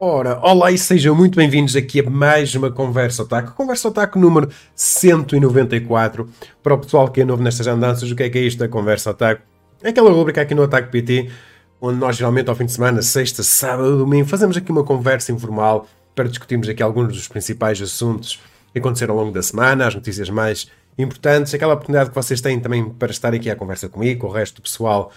Ora, olá e sejam muito bem-vindos aqui a mais uma Conversa Otaku. Conversa Otaku número 194. Para o pessoal que é novo nestas andanças, o que é que é isto da Conversa Otaku? É aquela rubrica aqui no Otaku PT, onde nós geralmente ao fim de semana, sexta, sábado, domingo, fazemos aqui uma conversa informal para discutirmos aqui alguns dos principais assuntos que aconteceram ao longo da semana, as notícias mais importantes, aquela oportunidade que vocês têm também para estar aqui à conversa comigo, com o resto do pessoal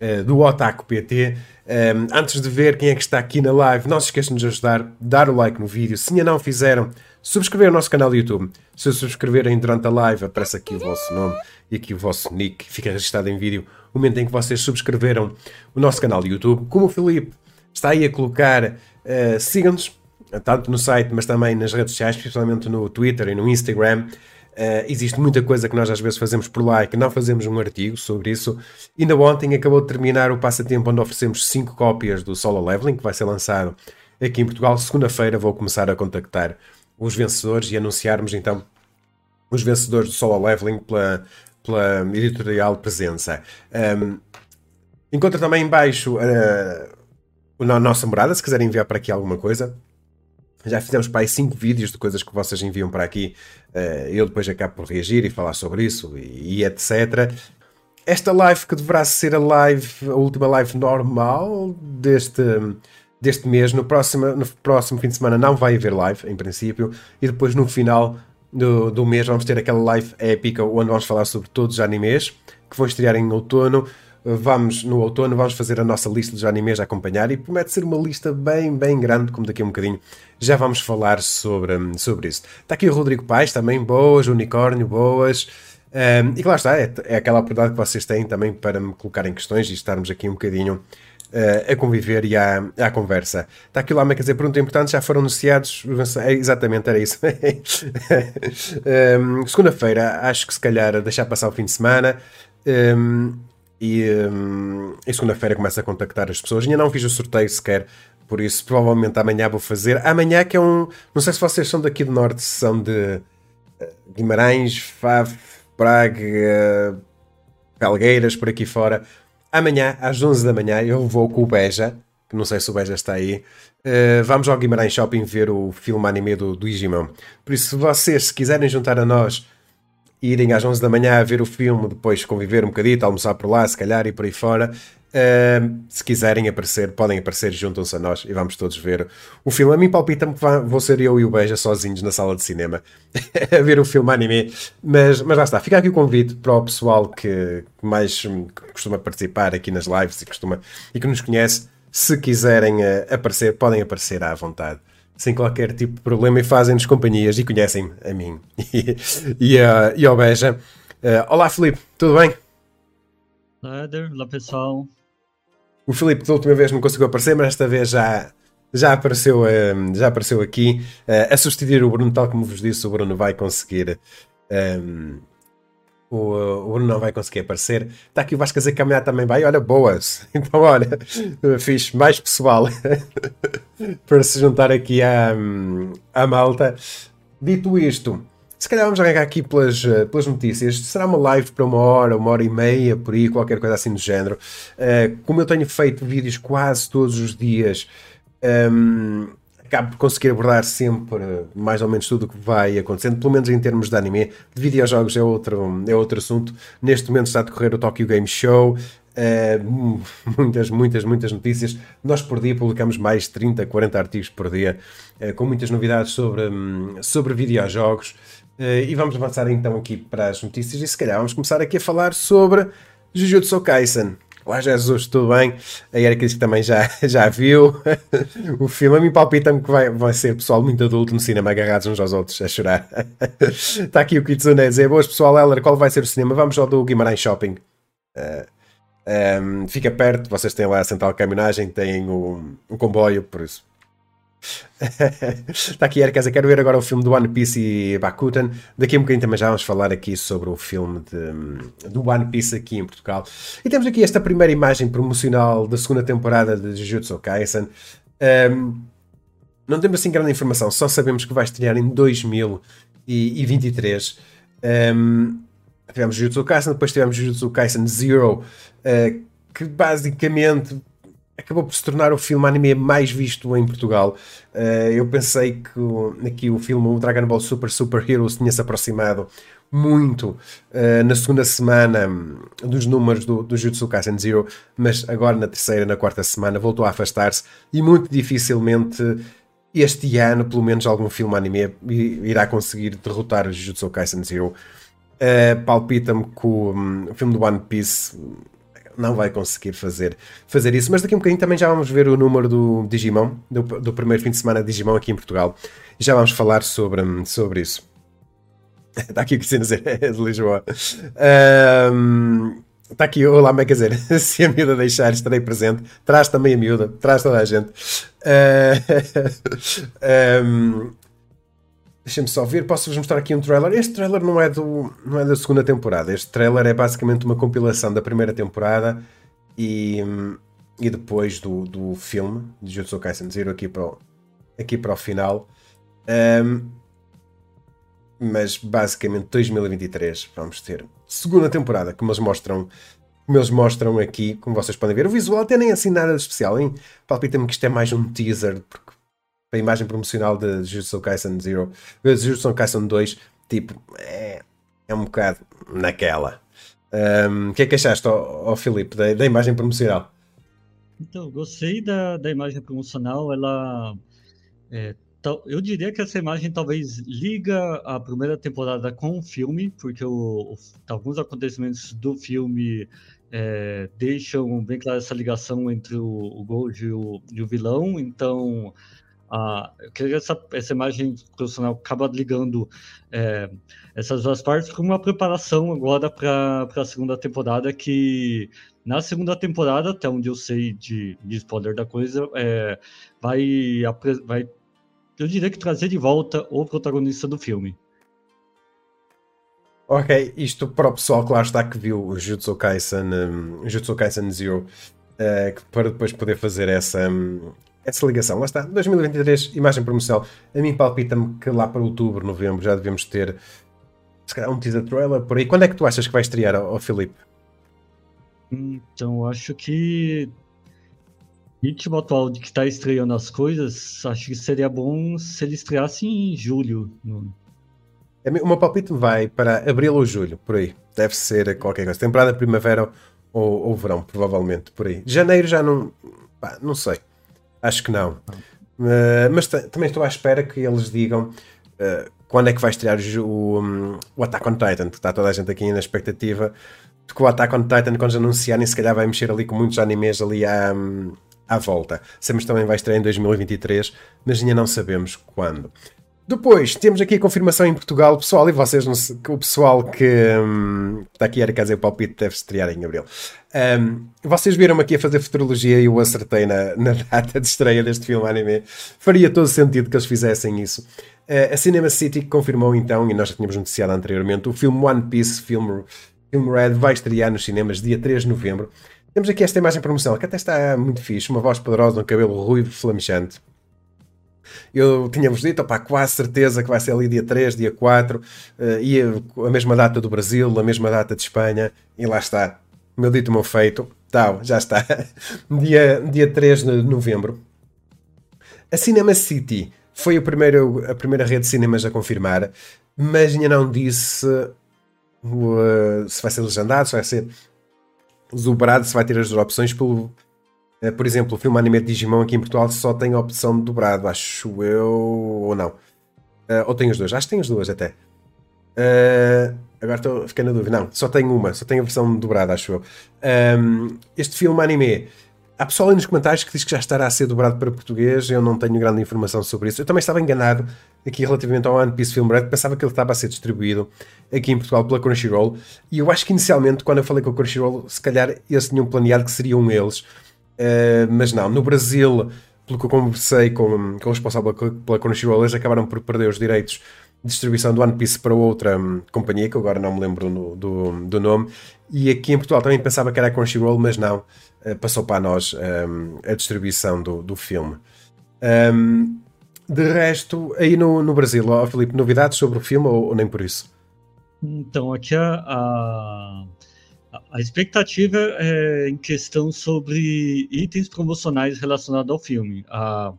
uh, do Otaku PT. Um, antes de ver quem é que está aqui na live, não se esqueçam de nos ajudar, dar o like no vídeo. Se ainda não fizeram, subscrever o nosso canal do YouTube. Se subscreverem durante a live, aparece aqui o vosso nome e aqui o vosso nick, fica registado em vídeo. O momento em que vocês subscreveram o nosso canal do YouTube. Como o Felipe está aí a colocar, uh, sigam-nos, tanto no site, mas também nas redes sociais, principalmente no Twitter e no Instagram. Uh, existe muita coisa que nós às vezes fazemos por lá e que não fazemos um artigo sobre isso. Ainda ontem acabou de terminar o passatempo onde oferecemos 5 cópias do Solo Leveling, que vai ser lançado aqui em Portugal. Segunda-feira vou começar a contactar os vencedores e anunciarmos então os vencedores do Solo Leveling pela, pela editorial Presença. Um, encontra também em baixo uh, a nossa morada, se quiserem enviar para aqui alguma coisa. Já fizemos para aí 5 vídeos de coisas que vocês enviam para aqui. Uh, eu depois acabo por reagir e falar sobre isso e, e, etc. Esta live que deverá ser a live, a última live normal deste, deste mês. No próximo, no próximo fim de semana não vai haver live, em princípio. E depois no final do, do mês vamos ter aquela live épica onde vamos falar sobre todos os animes que vão estrear em outono vamos no outono, vamos fazer a nossa lista dos animes a acompanhar e promete ser uma lista bem, bem grande, como daqui a um bocadinho já vamos falar sobre, sobre isso. Está aqui o Rodrigo Pais também, boas, unicórnio, boas. Um, e lá está, é, é aquela oportunidade que vocês têm também para me colocarem questões e estarmos aqui um bocadinho uh, a conviver e à, à conversa. Está aqui o Lama, quer dizer, pergunta importante, já foram anunciados, é, exatamente, era isso. um, Segunda-feira, acho que se calhar deixar passar o fim de semana. Um, e, hum, e segunda-feira começo a contactar as pessoas. Ainda não fiz o sorteio sequer, por isso provavelmente amanhã vou fazer. Amanhã que é um. Não sei se vocês são daqui do norte, se são de eh, Guimarães, Faf, Praga, Calgueiras, por aqui fora. Amanhã, às 11 da manhã, eu vou com o Beja, que não sei se o Beja está aí. Uh, vamos ao Guimarães Shopping ver o filme anime do, do Digimon. Por isso, se vocês se quiserem juntar a nós irem às 11 da manhã a ver o filme, depois conviver um bocadito, almoçar por lá, se calhar, e por aí fora. Uh, se quiserem aparecer, podem aparecer, juntam-se a nós e vamos todos ver o filme. A mim palpita-me que vou ser eu e o Beija sozinhos na sala de cinema a ver o filme anime, mas, mas lá está. Fica aqui o convite para o pessoal que mais que costuma participar aqui nas lives e, costuma, e que nos conhece. Se quiserem uh, aparecer, podem aparecer à vontade sem qualquer tipo de problema e fazem-nos companhias e conhecem a mim e, e, a, e ao Beja. Uh, olá Filipe, tudo bem? Olá, olá pessoal. O Filipe da última vez não conseguiu aparecer, mas esta vez já, já, apareceu, uh, já apareceu aqui uh, a substituir o Bruno, tal como vos disse, o Bruno vai conseguir um, o, Bruno não vai conseguir aparecer. Está aqui o Vasco a dizer que amanhã também vai. Olha, boas. Então, olha, fiz mais pessoal para se juntar aqui à, à malta. Dito isto, se calhar vamos arrancar aqui pelas, pelas notícias. Será uma live para uma hora, uma hora e meia, por aí, qualquer coisa assim do género. Uh, como eu tenho feito vídeos quase todos os dias. Um, acabo por conseguir abordar sempre mais ou menos tudo o que vai acontecendo, pelo menos em termos de anime. De videojogos é outro, é outro assunto. Neste momento está a decorrer o Tokyo Game Show. Uh, muitas, muitas, muitas notícias. Nós por dia publicamos mais de 30, 40 artigos por dia, uh, com muitas novidades sobre, um, sobre videojogos. Uh, e vamos avançar então aqui para as notícias e se calhar vamos começar aqui a falar sobre Jujutsu Kaisen. Olá Jesus, tudo bem? A Erika disse que também já, já viu o filme. A mim palpita-me que vai, vai ser pessoal muito adulto no cinema, agarrados uns aos outros a chorar. Está aqui o Kitsune a dizer: Boas pessoal, Heller, qual vai ser o cinema? Vamos ao do Guimarães Shopping. Uh, eh, um, ehm, fica perto, vocês têm lá a central de caminhagem, têm o, o comboio, por isso Está aqui, Erika, quero ver agora o filme do One Piece e Bakuten. Daqui a um bocadinho também já vamos falar aqui sobre o filme de, do One Piece aqui em Portugal. E temos aqui esta primeira imagem promocional da segunda temporada de Jujutsu Kaisen. Um, não temos assim grande informação, só sabemos que vai estrear em 2023. Um, tivemos Jujutsu Kaisen, depois tivemos Jujutsu Kaisen Zero, uh, que basicamente acabou por se tornar o filme anime mais visto em Portugal. Uh, eu pensei que aqui o filme o Dragon Ball Super Super Heroes tinha se aproximado muito uh, na segunda semana dos números do, do Jutsu Kaisen Zero, mas agora na terceira, na quarta semana voltou a afastar-se e muito dificilmente este ano, pelo menos algum filme anime irá conseguir derrotar o Jujutsu Kaisen Zero. Uh, Palpita-me que o, um, o filme do One Piece não vai conseguir fazer, fazer isso. Mas daqui a um bocadinho também já vamos ver o número do Digimon, do, do primeiro fim de semana de Digimon aqui em Portugal. E já vamos falar sobre, sobre isso. Está aqui o que dizer, é de Lisboa. Um, Está aqui, olá, como é que dizer? Se a miúda deixar, estarei presente. Traz também a miúda, traz toda a gente. Uh, um, Deixem-me só ver, posso-vos mostrar aqui um trailer. Este trailer não é, do, não é da segunda temporada. Este trailer é basicamente uma compilação da primeira temporada e, e depois do, do filme de Jutsu Kaisen Zero aqui para o, aqui para o final. Um, mas basicamente 2023 vamos ter segunda temporada, como eles mostram, como eles mostram aqui, como vocês podem ver. O visual até nem é assim nada de especial, hein? Palpita-me que isto é mais um teaser, porque a imagem promocional de Jujutsu Kaisen Zero, Jujutsu Kaisen 2, tipo, é, é um bocado naquela. O um, que é que achaste, ó, ó Filipe, da, da, imagem promocional? Então, gostei da, da imagem promocional, ela é, eu diria que essa imagem talvez liga a primeira temporada com o filme, porque o, o, alguns acontecimentos do filme é, deixam bem clara essa ligação entre o, o Gold e o, e o vilão. Então, a, eu creio que essa, essa imagem profissional acaba ligando é, essas duas partes com uma preparação agora para a segunda temporada, que na segunda temporada, até onde eu sei de, de spoiler da coisa, é, vai, vai eu diria que trazer de volta o protagonista do filme. Ok, isto para o pessoal que lá está que viu o Jutsu Kaisen, um, Jutsu Kaisen Zero, uh, para depois poder fazer essa, um, essa ligação. Lá está, 2023, imagem promocional. A mim palpita-me que lá para outubro, novembro, já devemos ter se calhar um teaser trailer por aí. Quando é que tu achas que vai estrear, ó, Filipe? Então, acho que ritmo atual de que está estreando as coisas, acho que seria bom se ele estreasse em julho. No... O meu palpite vai para abril ou julho, por aí. Deve ser qualquer coisa. Temporada primavera ou, ou verão, provavelmente, por aí. Janeiro já não. Pá, não sei. Acho que não. Uh, mas também estou à espera que eles digam uh, quando é que vai estrear o, um, o Attack on Titan, que está toda a gente aqui na expectativa de que o Attack on Titan, quando já anunciarem, se calhar vai mexer ali com muitos animes ali à, à volta. Sabemos também vai estrear em 2023, mas ainda não sabemos quando. Depois, temos aqui a confirmação em Portugal, pessoal, e vocês, o pessoal que hum, está aqui a dizer o palpite deve estrear em abril. Um, vocês viram-me aqui a fazer futurologia e eu acertei na, na, data de estreia deste filme anime. Faria todo sentido que eles fizessem isso. Uh, a Cinema City confirmou então, e nós já tínhamos noticiado anteriormente, o filme One Piece, filme, filme Red, vai estrear nos cinemas dia 3 de novembro. Temos aqui esta imagem promocional que até está muito fixe, uma voz poderosa, um cabelo ruivo, flamejante. Eu tinha-vos dito, opa, quase certeza que vai ser ali dia 3, dia 4, uh, e a, mesma data do Brasil, a mesma data de Espanha, e lá está. Meu dito, meu feito. Tal, já está. dia, dia 3 de novembro. A Cinema City foi a primeira, a primeira rede de cinemas a confirmar, mas ainda não disse uh, se vai ser legendado, se vai ser dobrado se vai ter as opções pelo. Uh, por exemplo, o filme anime de Digimon aqui em Portugal só tem a opção de dobrado, acho eu, ou não. Uh, ou tem as duas, acho que tem as duas até. Uh, agora estou fiquei na dúvida. Não, só tem uma, só tem a versão dobrada, acho eu. Um, este filme anime Há pessoal aí nos comentários que diz que já estará a ser dobrado para português. Eu não tenho grande informação sobre isso. Eu também estava enganado aqui relativamente ao One Piece Film Red. Pensava que ele estava a ser distribuído aqui em Portugal pela Crunchyroll. E eu acho que inicialmente, quando eu falei com a Crunchyroll, se calhar eles tinham planeado que seriam eles. Uh, mas não, no Brasil, pelo que eu conversei com, com o responsável pela Crunchyroll, eles acabaram por perder os direitos de distribuição do One Piece para outra um, companhia, que agora não me lembro no, do, do nome. E aqui em Portugal também pensava que era a Crunchyroll, mas não. Eh, passou para nós um, a distribuição do, do filme. Um, de resto, aí no, no Brasil, oh, Filipe, novidades sobre o filme ou, ou nem por isso? Então, aqui a, a, a expectativa é em questão sobre itens promocionais relacionados ao filme. A,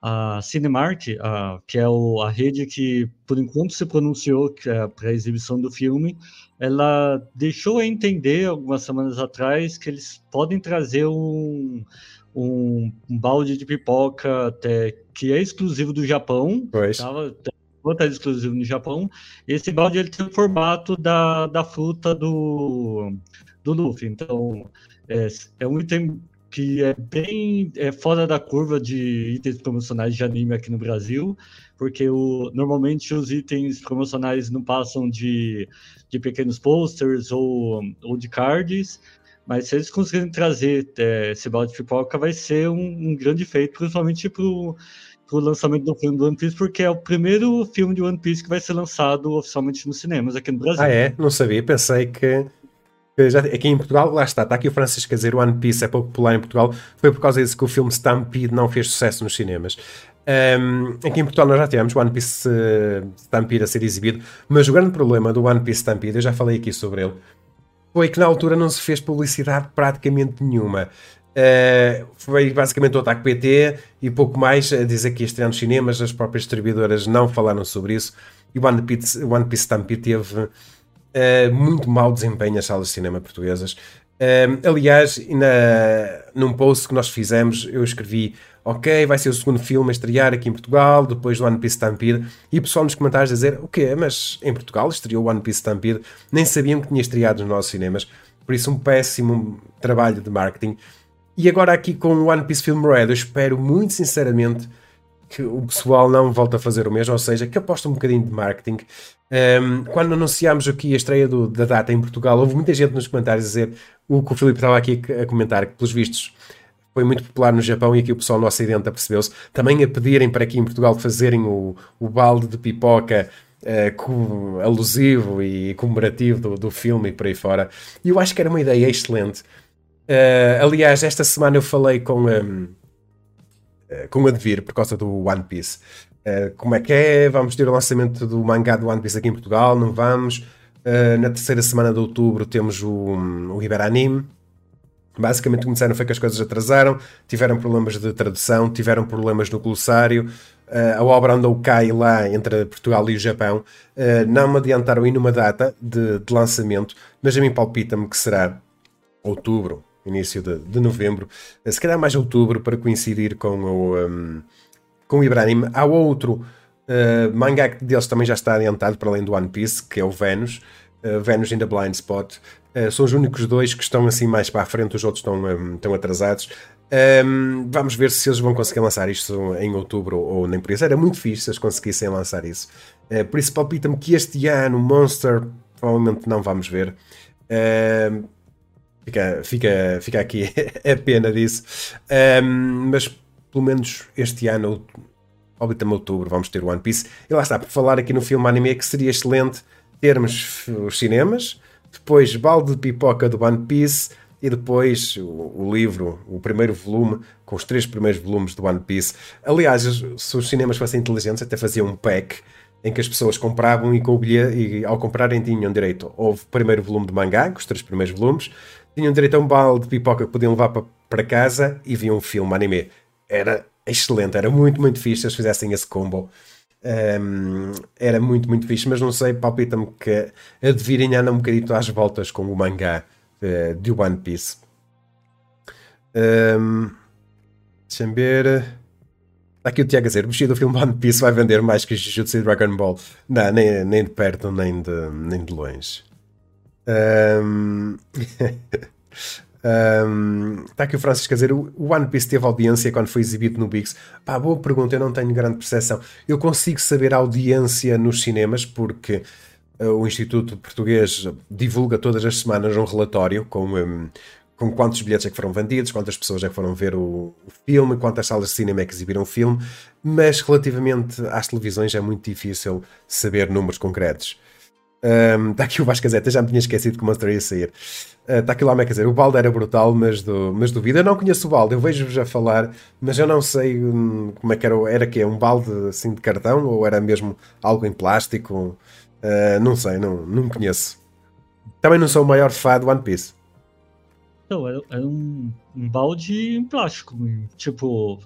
a Cinemark, a, que é o, a rede que, por enquanto, se pronunciou é para a exibição do filme, ela deixou a entender, algumas semanas atrás, que eles podem trazer um, um, um balde de pipoca até, que é exclusivo do Japão. Pois. Tava, estar exclusivo no Japão. Esse balde ele tem o formato da, da fruta do, do Luffy. Então, é, é um item que é bem é, fora da curva de itens promocionais de anime aqui no Brasil, porque o, normalmente os itens promocionais não passam de, de pequenos posters ou, ou de cards, mas se eles conseguirem trazer é, esse balde de pipoca, vai ser um, um grande feito, principalmente para o lançamento do filme do One Piece, porque é o primeiro filme de One Piece que vai ser lançado oficialmente nos cinemas aqui no Brasil. Ah, é? Não sabia. Pensei que já, aqui em Portugal, lá está, está aqui o Francisco a dizer One Piece é pouco popular em Portugal, foi por causa disso que o filme Stampede não fez sucesso nos cinemas. Um, aqui em Portugal nós já tivemos One Piece uh, Stampede a ser exibido, mas o grande problema do One Piece Stampede, eu já falei aqui sobre ele, foi que na altura não se fez publicidade praticamente nenhuma. Uh, foi basicamente o ataque PT e pouco mais dizer que estrear nos cinemas, as próprias distribuidoras não falaram sobre isso e o One Piece, One Piece Stampede teve uh, muito mau desempenho nas salas de cinema portuguesas. Uh, aliás, na, num post que nós fizemos, eu escrevi: Ok, vai ser o segundo filme a estrear aqui em Portugal, depois do One Piece Stampede. E o pessoal nos comentários dizer: O quê? Mas em Portugal estreou o One Piece Stampede, nem sabiam que tinha estreado nos nossos cinemas. Por isso, um péssimo trabalho de marketing. E agora, aqui com o One Piece Film Red, eu espero muito sinceramente que o pessoal não volte a fazer o mesmo, ou seja, que aposta um bocadinho de marketing. Um, quando anunciámos aqui a estreia do, da data em Portugal, houve muita gente nos comentários a dizer o que o Filipe estava aqui a comentar, que pelos vistos foi muito popular no Japão e aqui o pessoal no Ocidente apercebeu-se. Também a pedirem para aqui em Portugal fazerem o, o balde de pipoca uh, alusivo e comemorativo do, do filme e por aí fora. E eu acho que era uma ideia excelente. Uh, aliás, esta semana eu falei com. Um, eh, com a Devir por causa do One Piece. Uh, como é que é? Vamos ter o lançamento do mangá do One Piece aqui em Portugal? Não vamos? Uh, na terceira semana de outubro temos o, o Iberanime. Basicamente começaram foi que as coisas atrasaram, tiveram problemas de tradução, tiveram problemas no glossário, uh, a obra andou cai lá entre Portugal e o Japão. não me adiantaram ir numa data de, de lançamento, mas a mim palpita-me que será outubro, início de, de novembro, se calhar mais outubro, para coincidir com o, um, com o Ibrahim. Há outro uh, mangá deles também já está adiantado, para além do One Piece, que é o Venus, uh, Venus in the Blind Spot. Uh, são os únicos dois que estão assim mais para a frente, os outros estão, um, estão atrasados. Um, vamos ver se eles vão conseguir lançar isto em outubro ou nem por isso. Era muito fixe se eles conseguissem lançar isso. Uh, por isso palpita-me que este ano Monster provavelmente não vamos ver. Uh, Fica, fica, fica aqui a pena disso. Um, mas pelo menos este ano, óbvio outubro, vamos ter One Piece. E lá está, por falar aqui no filme anime, que seria excelente termos os cinemas, depois balde de pipoca do One Piece e depois o, o, livro, o primeiro volume, com os três primeiros volumes do One Piece. Aliás, se os cinemas fossem inteligentes, até faziam um pack em que as pessoas compravam e, com bilhete, e ao comprarem tinham direito ao primeiro volume de mangá, com os três primeiros volumes, tinham direito a um balde de pipoca que podiam levar para, casa e viam um filme anime. Era excelente, era muito, muito fixe se eles fizessem esse combo. Um, era muito, muito fixe, mas não sei, palpita-me que a Devir anda um bocadinho às voltas com o mangá uh, de One Piece. Um, Deixa-me ver. Está aqui o Tiago a dizer: o do filme One Piece vai vender mais que Jujutsu e Dragon Ball. Não, nem, nem de perto, nem de, nem de longe. Um... um... Está aqui o Francisco a dizer: o One Piece teve audiência quando foi exibido no Bix. Pá, boa pergunta, eu não tenho grande percepção. Eu consigo saber a audiência nos cinemas porque uh, o Instituto Português divulga todas as semanas um relatório com. Um, com quantos bilhetes é que foram vendidos, quantas pessoas é que foram ver o, o, filme, quantas salas de cinema é que exibiram o filme, mas relativamente às televisões é muito difícil saber números concretos. Um, está aqui o Vasco Caseta, já me tinha esquecido que o Monster ia sair. Uh, está aqui o Lama a dizer, o balde era brutal, mas, do, mas duvido. Eu não conheço o balde, eu vejo-vos a falar, mas eu não sei hum, como é que era. Era que Um balde assim de cartão ou era mesmo algo em plástico? Uh, não sei, não, não conheço. também não sou o maior fã do One Piece. Então, era, era um, um balde em plástico. Tipo,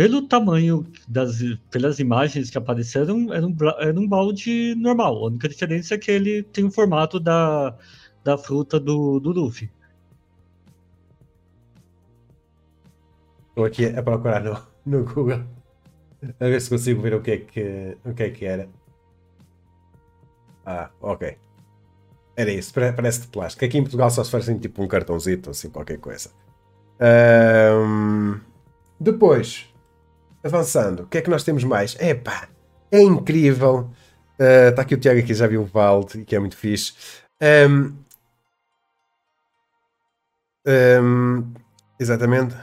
pelo tamanho das pelas imagens que apareceram, era um, era um balde normal. A única diferença é que ele tem o formato da, da fruta do, do Luffy. Estou aqui a procurar no, no Google a ver se consigo ver o que é que, o que, é que era. Ah, ok. Era isso, parece de plástico. Aqui em Portugal só se faz assim, tipo um cartãozito, assim, qualquer coisa. Um, depois, avançando, o que é que nós temos mais? Epá, é incrível. Está uh, aqui o Tiago aqui, já viu o Valde, que é muito fixe. Um, um, exatamente.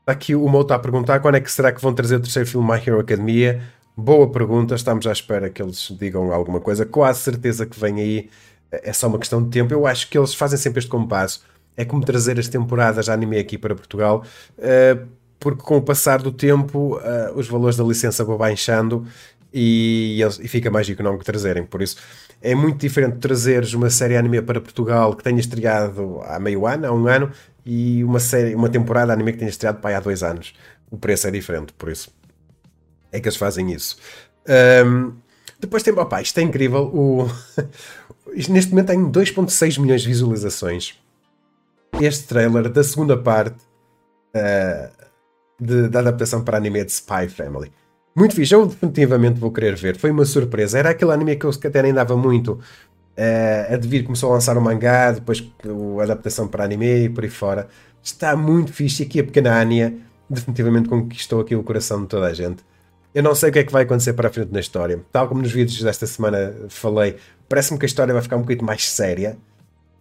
Está aqui o Mo a perguntar quando é que será que vão trazer o terceiro filme My Hero Academia. Boa pergunta, estamos à espera que eles digam alguma coisa. Quase certeza que vem aí. É só uma questão de tempo. Eu acho que eles fazem sempre este compasso. É como trazer as temporadas de anime aqui para Portugal. Uh, porque com o passar do tempo uh, os valores da licença vão baixando e, e, fica mais económico trazerem. Por isso é muito diferente trazeres uma série anime para Portugal que tenha estreado há meio ano, há um ano, e uma, série, uma temporada anime que tenha estreado para há dois anos. O preço é diferente, por isso é que eles fazem isso. Um, depois tem, opa, isto é incrível. O, neste momento tem 2,6 milhões de visualizações. Este trailer da segunda parte. Uh, de, da adaptação para anime de Spy Family. Muito fixe, eu definitivamente vou querer ver. Foi uma surpresa. Era aquele anime que eu até nem dava muito. Uh, a Devir começou a lançar o mangá, depois a adaptação para anime e por aí fora. Está muito fixe. E aqui a pequena Anya definitivamente conquistou aqui o coração de toda a gente. Eu não sei o que é que vai acontecer para a frente na história. Tal como nos vídeos desta semana falei, parece-me que a história vai ficar um bocadinho mais séria.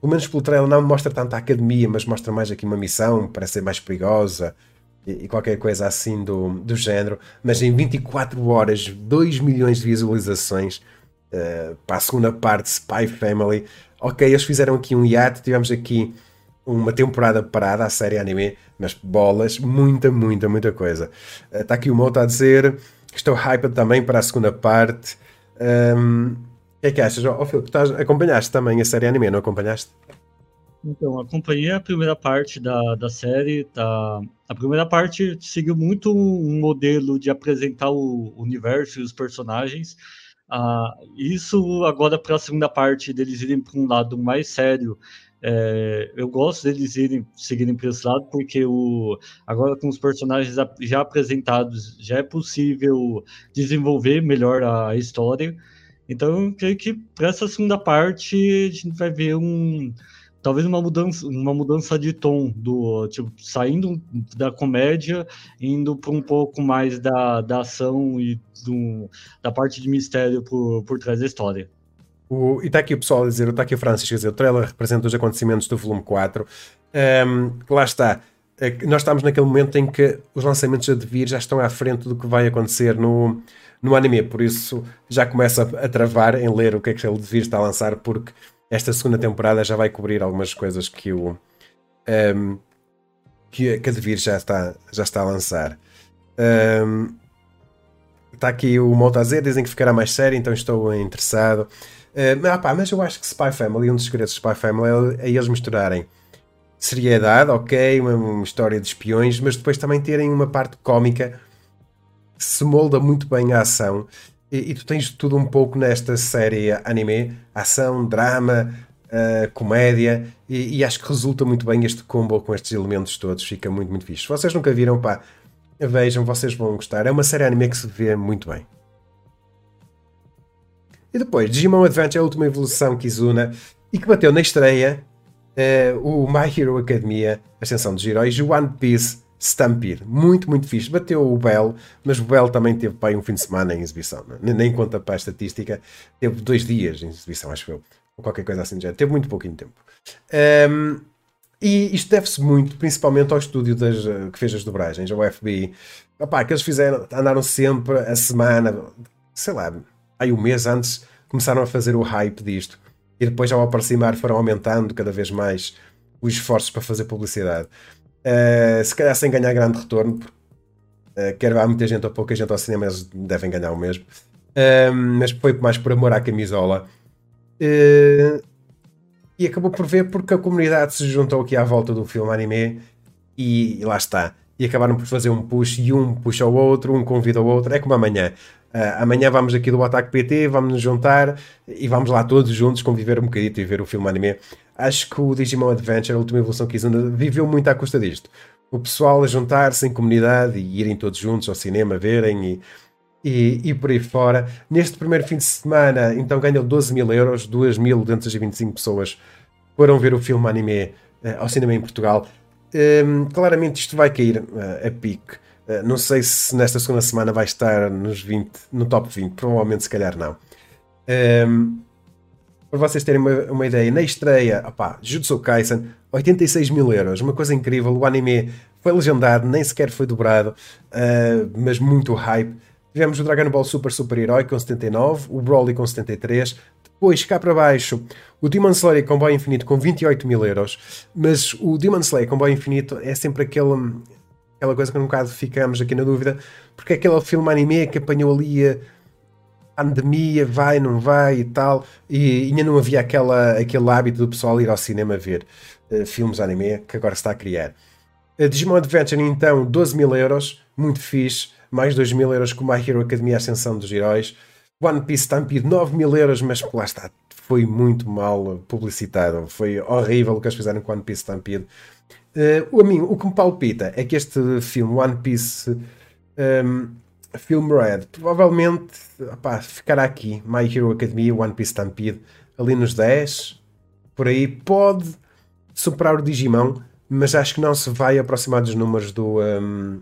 Pelo menos pelo trailer não mostra tanto a academia, mas mostra mais aqui uma missão, parece ser mais perigosa e, qualquer coisa assim do, do género, mas em 24 horas, 2 milhões de visualizações uh, para a segunda parte Spy Family. Ok, eles fizeram aqui um hiato, tivemos aqui uma temporada parada, a série anime, mas bolas, muita, muita, muita coisa. Está uh, aqui o Moto a dizer, estou hyped também para a segunda parte. Um, o que é que achas? Oh, Filipe, acompanhaste também a série anime, não acompanhaste? Então, acompanhei a primeira parte da, da série. Tá, a primeira parte seguiu muito um modelo de apresentar o universo e os personagens. Ah, isso agora para a segunda parte deles irem para um lado mais sério. É, eu gosto deles irem seguirem para esse lado porque o, agora com os personagens já apresentados já é possível desenvolver melhor a história. Então eu creio que para essa segunda parte a gente vai ver um talvez uma mudança, uma mudança de tom do tipo saindo da comédia, indo para um pouco mais da, da ação e do, da parte de mistério por, por trás da história. O, e está aqui o pessoal a dizer, está aqui o Francisco a dizer, o trailer representa os acontecimentos do volume 4. Um, lá está. É nós estamos naquele momento em que os lançamentos a devir já estão à frente do que vai acontecer no, no anime, por isso já começa a travar em ler o que é que ele devir está a lançar, porque esta segunda temporada já vai cobrir algumas coisas que o um, que, a Devir já está, já está a lançar. Um, está aqui o Monta a dizem que ficará mais sério, então estou interessado. Uh, ah, mas eu acho que Spy Family, um dos segredos de Spy Family é, é eles misturarem seriedade, ok, uma, uma, história de espiões, mas depois também terem uma parte cómica que se molda muito bem a ação e, e, tu tens tudo um pouco nesta série anime: ação, drama, uh, comédia, e, e, acho que resulta muito bem este combo com estes elementos todos. Fica muito, muito fixe. Se vocês nunca viram, pá, vejam, vocês vão gostar. É uma série anime que se vê muito bem. E depois, Digimon Adventure, a última evolução Kizuna, e que bateu na estreia uh, o My Hero Academia, Ascensão dos Heróis, o One Piece Stampede. Muito, muito fixe. Bateu o Bell, mas o Bell também teve para um fim de semana em exibição. É? Nem conta para a estatística. Teve dois dias em exibição, acho eu. Ou qualquer coisa assim já. Teve muito pouquinho tempo. Um, e isto deve-se muito, principalmente ao estúdio das, eh, que fez as dobragens, ao FBI. Opá, que eles fizeram, andaram sempre a semana, sei lá, aí um mês antes, começaram a fazer o hype disto. E depois, ao aproximar, foram aumentando cada vez mais os esforços para fazer publicidade. Uh, se calhar sem ganhar grande retorno, uh, quer vá muita gente ou pouca gente ao cinema, eles devem ganhar o mesmo. Uh, mas foi mais por amor à camisola. E acabou por ver porque a comunidade se juntou aqui à volta do filme anime e, e lá está. E acabaram por fazer um push e um puxa o outro, um convida o outro. É como amanhã. Amanhã vamos aqui do Ataque PT, vamos nos juntar e vamos lá todos juntos conviver um bocadito e ver o filme anime. Acho que o Digimon Adventure, a última evolução que Kizuna, viveu muito à custa disto. O pessoal a juntar-se em comunidade e irem todos juntos ao cinema, verem e, e, e, por aí fora. Neste primeiro fim de semana, então ganhou 12 mil euros, 2.225 pessoas foram ver o filme anime uh, ao cinema em Portugal. Um, claramente isto vai cair uh, a pique. Eh, não sei se nesta segunda semana vai estar nos 20, no top 20, provavelmente se calhar não. Um, para vocês terem uma, uma, ideia, na estreia, opá, Jutsu Kaisen, 86 mil euros, uma coisa incrível. O anime foi legendado, nem sequer foi dobrado, uh, mas muito hype. Tivemos o Dragon Ball Super Super Herói com 79, o Broly com 73, depois cá para baixo o Demon Slayer Comboio Infinito com 28 mil euros, mas o Demon Slayer Comboio Infinito é sempre aquele, aquela coisa que um bocado ficamos aqui na dúvida, porque é aquele filme anime que apanhou ali a pandemia, vai, não vai e tal, e ainda não havia aquela, aquele hábito do pessoal ir ao cinema ver uh, filmes anime que agora se está a criar. A Digimon Adventure, então, 12 mil euros, muito fixe, mais 2 mil euros com My Hero Academia Ascensão dos Heróis. One Piece Stampede, 9 mil euros, mas lá está, foi muito mal publicitado. Foi horrível o que eles fizeram com One Piece Stampede. Uh, a mim, o que me palpita é que este filme, One Piece um, ehm, Film Red, provavelmente opá, ficará aqui. My Hero Academia, One Piece Stampede, ali nos 10. Por aí pode superar o Digimon, mas acho que não se vai aproximar dos números do um,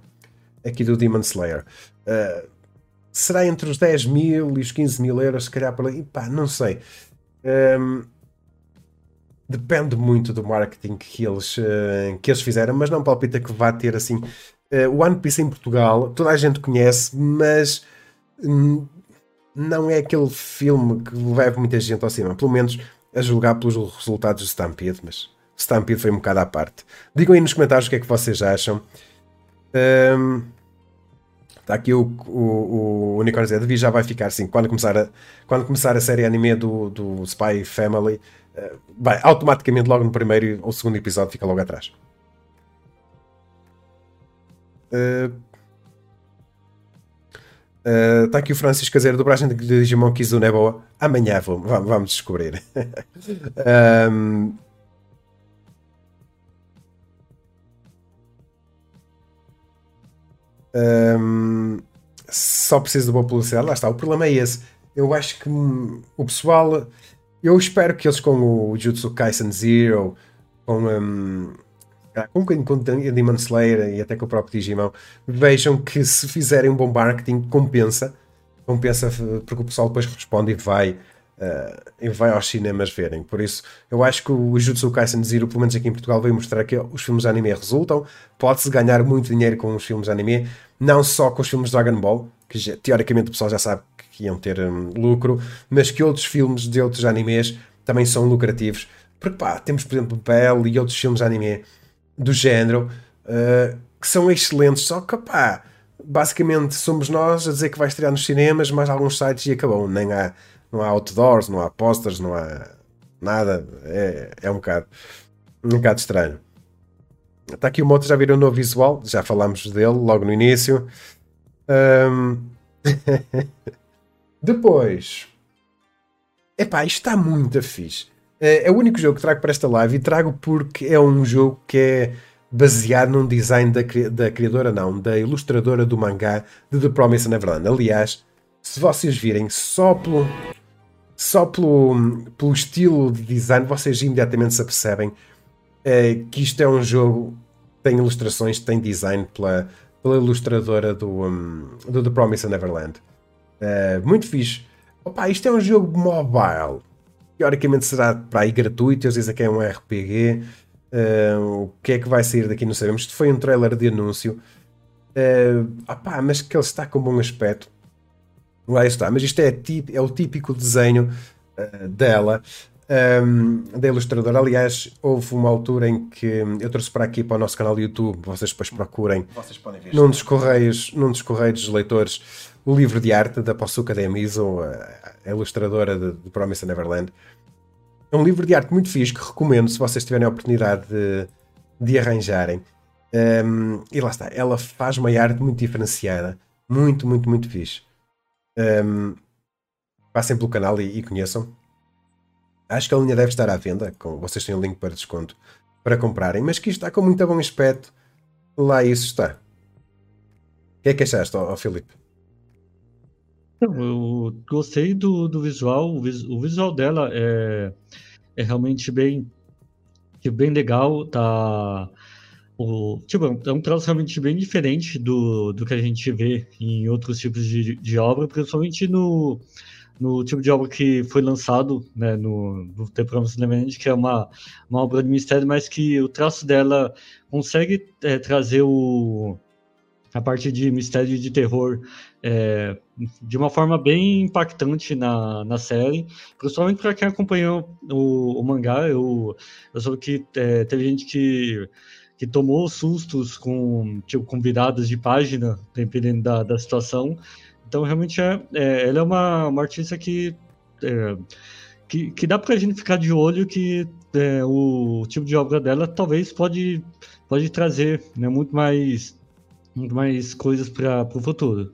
aqui do Demon Slayer. Uh, será entre os 10 mil e os 15 mil euros, se calhar por aí. Pá, não sei. Um, depende muito do marketing que eles, uh, que eles fizeram, mas não palpita que vá ter assim. Uh, o One Piece em Portugal, toda a gente conhece, mas um, não é aquele filme que leva muita gente ao cinema, pelo menos a julgar pelos resultados do Stampede, mas Stampede foi um bocado à parte. Digam aí nos comentários o que é que vocês acham. Um, Está aqui o, o, o Unicórnio Z já vai ficar assim. Quando começar a, quando começar a série anime do, do Spy Family, uh, vai automaticamente logo no primeiro ou segundo episódio fica logo atrás. Uh, uh, está aqui o Francisco Caseiro, dobragem de Digimon Kizuna é boa. Amanhã vamos, vamos descobrir. um, Um, só preciso de boa publicidade. Lá está, o problema é esse. Eu acho que hum, o pessoal. Eu espero que eles com o Jutsu Kaisen Zero, com, um, com com Demon Slayer e até com o próprio Digimon, vejam que se fizerem um bom marketing, compensa. Compensa porque o pessoal depois responde e vai Uh, e vai aos cinemas verem. Por isso, eu acho que o Jutsu Kaisen Zero, pelo menos aqui em Portugal, veio mostrar que os filmes anime resultam. Pode-se ganhar muito dinheiro com os filmes anime, não só com os filmes Dragon Ball, que já, teoricamente o pessoal já sabe que iam ter um, lucro, mas que outros filmes de outros animes também são lucrativos. Porque pá, temos por exemplo Bell e outros filmes anime do género uh, que são excelentes, só que pá, basicamente somos nós a dizer que vai estrear nos cinemas, mas alguns sites e acabou, nem há não há outdoors, não há posters, não há nada. É, é um bocado um bocado estranho. Está aqui o Moto, já viram o novo visual, já falámos dele logo no início. Um... Depois, epá, isto está muito fixe. É, é o único jogo que trago para esta live e trago porque é um jogo que é baseado num design da, da criadora, não, da ilustradora do mangá de The Promise Neverland. Aliás, se vocês virem só pelo, só pelo, pelo estilo de design, vocês imediatamente se apercebem é, que isto é um jogo tem ilustrações, tem design pela, pela ilustradora do, um, do The Promise Neverland. É, muito fixe. Opa, isto é um jogo mobile. Teoricamente será para aí gratuito. Eles dizem que é um RPG. Uh, o que é que vai sair daqui não sabemos. Isto foi um trailer de anúncio. Uh, opa, mas que ele está com bom aspecto. Lá está, mas isto é, é o típico desenho uh, dela, um, da ilustradora. Aliás, houve uma altura em que eu trouxe para aqui para o nosso canal do YouTube, vocês depois procurem vocês num, dos correios, num dos correios dos leitores o livro de arte da Possuca de Amizo, a, ilustradora de, de Promise Neverland. É um livro de arte muito fixe que recomendo se vocês tiverem a oportunidade de, de arranjarem. Um, e lá está, ela faz uma arte muito diferenciada, muito, muito, muito fixe. Um, passem pelo canal e, e, conheçam. Acho que a linha deve estar à venda, com, vocês têm o um link para desconto para comprarem, mas que está com muito bom aspecto. Lá isso está. O que é que achaste, ó, ó Filipe? Eu gostei do, do visual, o, o visual dela é, é realmente bem, bem legal, tá o, tipo, é um traço realmente bem diferente do, do que a gente vê em outros tipos de, de obra, principalmente no, no tipo de obra que foi lançado né, no, no The Promised Neverland, que é uma, uma obra de mistério, mas que o traço dela consegue é, trazer o, a parte de mistério e de terror é, de uma forma bem impactante na, na série, principalmente para quem acompanhou o, o mangá. Eu, eu soube que é, teve gente que que tomou sustos com, tipo, com viradas de página, dependendo da, da situação. Então, realmente, é, é ela é uma, uma artista que, é, que, que dá pra gente ficar de olho que é, o tipo de obra dela talvez pode, pode trazer né, muito, mais, muito mais coisas para o futuro.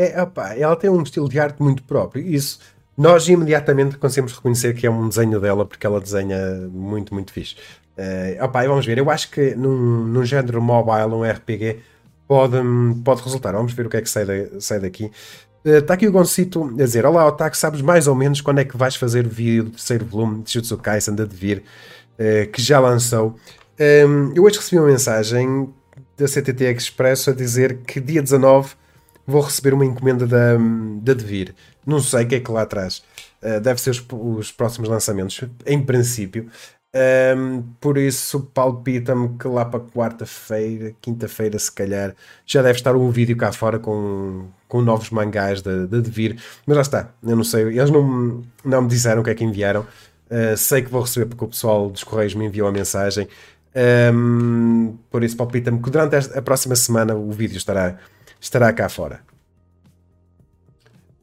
É, opa, ela tem um estilo de arte muito próprio. Isso nós imediatamente conseguimos reconhecer que é um desenho dela porque ela desenha muito, muito fixe. Uh, opa, vamos ver, eu acho que num, num género mobile, um RPG, pode, pode resultar. Vamos ver o que é que sai, sai daqui. Está uh, aqui o Goncito a dizer: Olá, Otaku, sabes mais ou menos quando é que vais fazer o vídeo do terceiro volume de Jutsu Kaisen da Devir, uh, que já lançou? Um, ehm, eu hoje recebi uma mensagem da CTT Expresso a dizer que dia 19 vou receber uma encomenda da, da Devir. Não sei o que é que lá atrás. Uh, deve ser os, os próximos lançamentos, em princípio. Um, por isso, palpita-me que lá para quarta-feira, quinta-feira, se calhar, já deve estar um vídeo cá fora com, com novos mangás de, de Devir. Mas já está, eu não sei, eles não, não me disseram o que é que enviaram. Uh, sei que vou receber porque o pessoal dos Correios me enviou a mensagem. Um, por isso, palpita-me que durante a próxima semana o vídeo estará, estará cá fora.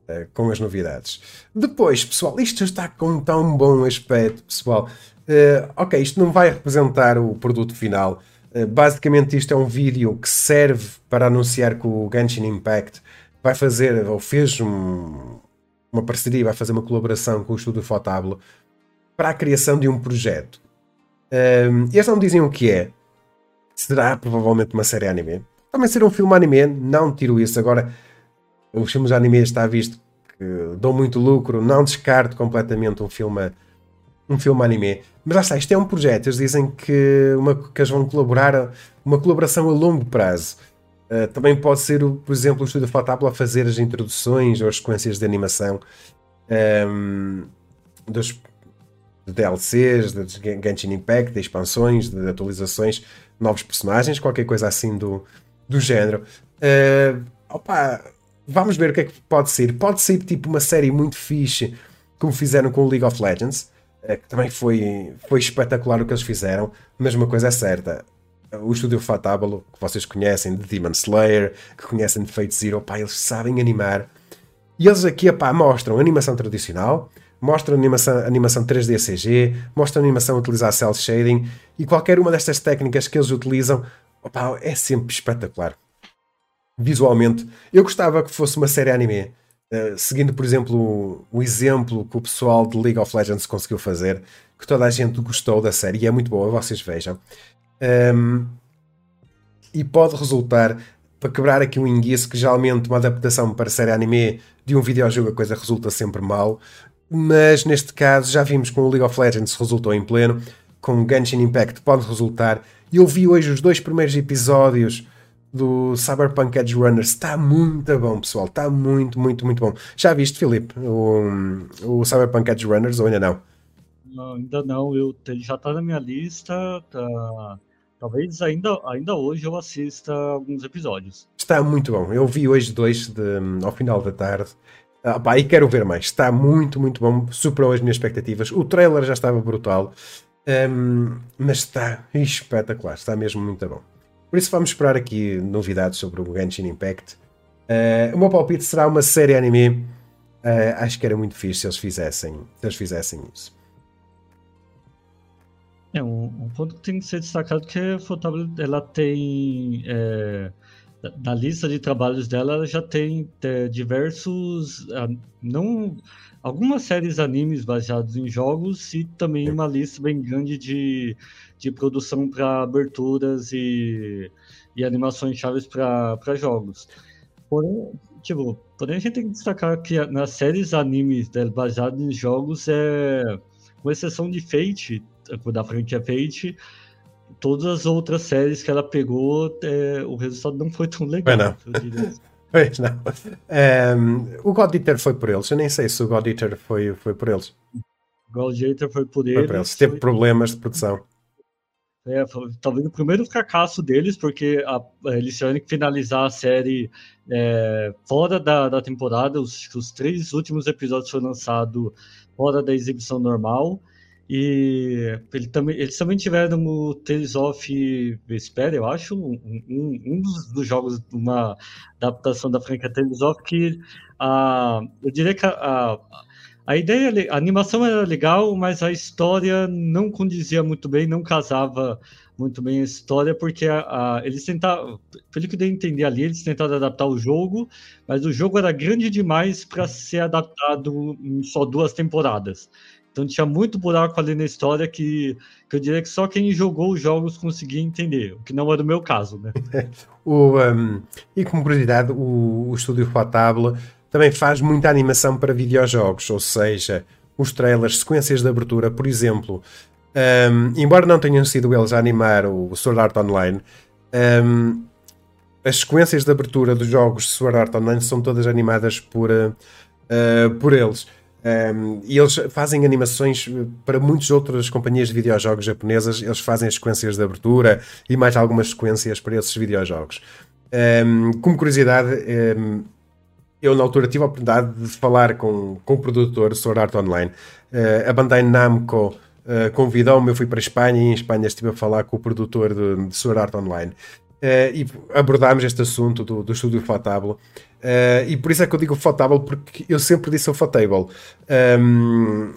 Uh, com as novidades. Depois, pessoal, isto está com tão bom aspecto, pessoal. Uh, ok, isto não vai representar o produto final. Uh, basicamente, isto é um vídeo que serve para anunciar que o Genshin Impact vai fazer, ou fez um, uma parceria, vai fazer uma colaboração com o estúdio Fotable para a criação de um projeto. Uh, eles não dizem o que é. Será provavelmente uma série anime. Também será um filme anime, não tiro isso. Agora, os filmes anime está visto que dão muito lucro, não descarto completamente um filme um filme anime. Mas lá está, isto é um projeto. Eles dizem que, uma, que eles vão colaborar, uma colaboração a longo prazo. Uh, também pode ser, por exemplo, o Estúdio Fotábulo a fazer as introduções ou as sequências de animação um, dos DLCs, de Genshin Impact, de expansões, de atualizações, novos personagens, qualquer coisa assim do, do género. Uh, opa, vamos ver o que é que pode ser. Pode ser tipo uma série muito fixe, como fizeram com o League of Legends é que também foi, foi espetacular o que eles fizeram, mas uma coisa é certa. O estúdio Fatábulo, que vocês conhecem de Demon Slayer, que conhecem de Fate Zero, pá, eles sabem animar. E eles aqui, pá, mostram animação tradicional, mostram animação, animação 3D CG, mostram animação a utilizar cel shading e qualquer uma destas técnicas que eles utilizam, opá, é sempre espetacular. Visualmente, eu gostava que fosse uma série anime Uh, seguindo, por exemplo, o, o, exemplo que o pessoal de League of Legends conseguiu fazer, que toda a gente gostou da série e é muito boa, vocês vejam. Um, ehm, e pode resultar, para quebrar aqui um enguiço, que geralmente uma adaptação para série anime de um videojogo a coisa resulta sempre mal, mas neste caso já vimos com o League of Legends resultou em pleno, com Genshin Impact pode resultar. Eu vi hoje os dois primeiros episódios do Cyberpunk Edge Runners está muito bom, pessoal. Está muito, muito, muito bom. Já viste, Filipe, o, o Cyberpunk Edge Runners ou ainda não? não ainda não. Eu, ele já está na minha lista. Tá... Talvez ainda, ainda hoje eu assista alguns episódios. Está muito bom. Eu vi hoje dois de, ao final da tarde. Ah, pá, e quero ver mais. Está muito, muito bom. Superou as minhas expectativas. O trailer já estava brutal. Um, mas está espetacular. Está mesmo muito bom. Por isso vamos esperar aqui novidades sobre o Genshin Impact. Uh, o meu palpite será uma série anime. Uh, acho que era muito fixe se eles fizessem, se eles fizessem isso. É, um, um, ponto que tem que ser destacado que a Photable, ela tem... É, na lista de trabalhos dela, ela já tem é, diversos... Ah, não algumas séries animes baseados em jogos e também uma lista bem grande de, de produção para aberturas e, e animações chaves para jogos. Porém, tipo, porém, a gente tem que destacar que nas séries animes dela, baseadas em jogos, é, com exceção de Fate, da franquia Fate, todas as outras séries que ela pegou, é, o resultado não foi tão legal. não. Pois não. Um, o God Eater foi por eles. Eu nem sei se o God Eater foi, foi por eles. O God Eater foi por eles. Foi por eles. Teve foi... problemas de produção. É, talvez o primeiro fracasso deles, porque a, eles tiveram que finalizar a série é, fora da, da temporada. Os, os três últimos episódios foram lançados fora da exibição normal. E ele também, eles também tiveram o Tales of Vesperia, eu acho, um, um, dos, jogos, uma adaptação da franquia Tales of, que a, eu diria que a, a ideia, a animação era legal, mas a história não condizia muito bem, não casava muito bem a história, porque a, a, eles tentaram, pelo que eu entender ali, eles tentaram adaptar o jogo, mas o jogo era grande demais para ser adaptado em só duas temporadas. Então tinha muito buraco ali na história que, que eu diria que só quem jogou os jogos conseguia entender, o que não era o meu caso, né? o, um, e como curiosidade, o, o estúdio Fotable também faz muita animação para videojogos, ou seja, os trailers, sequências de abertura, por exemplo, um, embora não tenham sido eles a animar o Sword Art Online, um, as sequências de abertura dos jogos de Sword Art Online são todas animadas por, uh, por eles. Um, e eles fazem animações para muitas outras companhias de videojogos japonesas. Eles fazem as sequências de abertura e mais algumas sequências para esses videojogos. Um, como curiosidade, um, eu na altura tive a oportunidade de falar com, com o produtor Sword Art Online. Uh, a Bandai Namco uh, convidou-me, eu fui para a Espanha e em Espanha estive a falar com o produtor de, de Sword Art Online. Uh, e abordámos este assunto do, do estúdio Fotable. Uh, e por isso é que eu digo Fotable, porque eu sempre disse o Fotable. Um,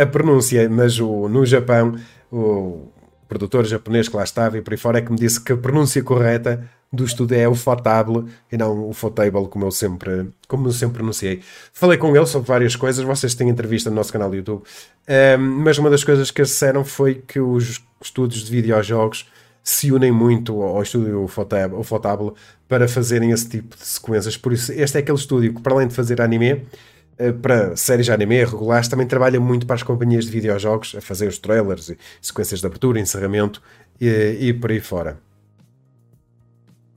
a pronúncia, mas o, no Japão, o produtor japonês que lá estava e por aí fora é que me disse que a pronúncia correta do estudo é o Fotable e não o Fotable, como eu sempre, como eu sempre pronunciei. Falei com ele sobre várias coisas, vocês têm entrevista no nosso canal do YouTube, um, mas uma das coisas que disseram foi que os estudos de videojogos se unem muito ao estúdio Fotable para fazerem esse tipo de sequências. Por isso, este é aquele estúdio que, para além de fazer anime, eh, para séries de anime regulares, também trabalha muito para as companhias de videojogos, a fazer os trailers, sequências de abertura, encerramento e, e por aí fora.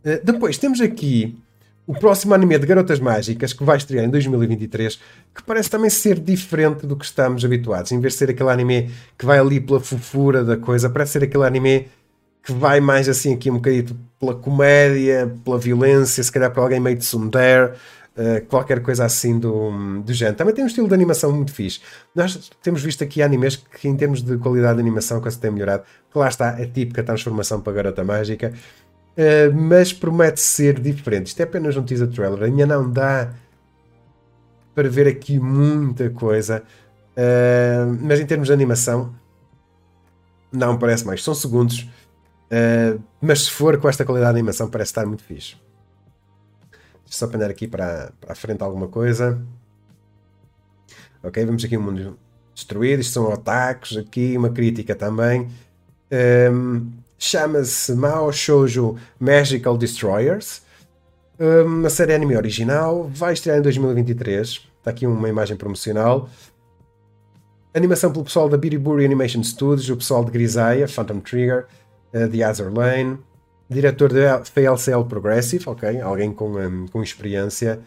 Eh, depois temos aqui o próximo anime de Garotas Mágicas que vai estrear em 2023, que parece também ser diferente do que estamos habituados. Em vez de ser aquele anime que vai ali pela fofura da coisa, parece ser aquele anime que vai mais assim aqui um bocadinho pela comédia, pela violência, se calhar para alguém meio de tsundere, uh, qualquer coisa assim do, do género. Também tem um estilo de animação muito fixe. Nós temos visto aqui animes que em termos de qualidade de animação que se tem melhorado, que lá está a típica transformação para Garota Mágica, uh, mas promete ser diferente. Isto é apenas um teaser trailer, ainda não dá para ver aqui muita coisa, uh, mas em termos de animação não parece mais. São segundos Uh, mas se for com esta qualidade de animação, parece estar muito fixe. Deixa só apanhar aqui para, para a frente alguma coisa. Ok, vemos aqui um mundo destruído. Isto são ataques aqui, uma crítica também. Um, Chama-se Mao Shoujo Magical Destroyers. Uma série anime original. Vai estrear em 2023. Está aqui uma imagem promocional. Animação pelo pessoal da Biriburi Animation Studios, o pessoal de Grisaya, Phantom Trigger de Azur Lane, diretor de FLCL Progressive, ok, alguém com, um, com experiência.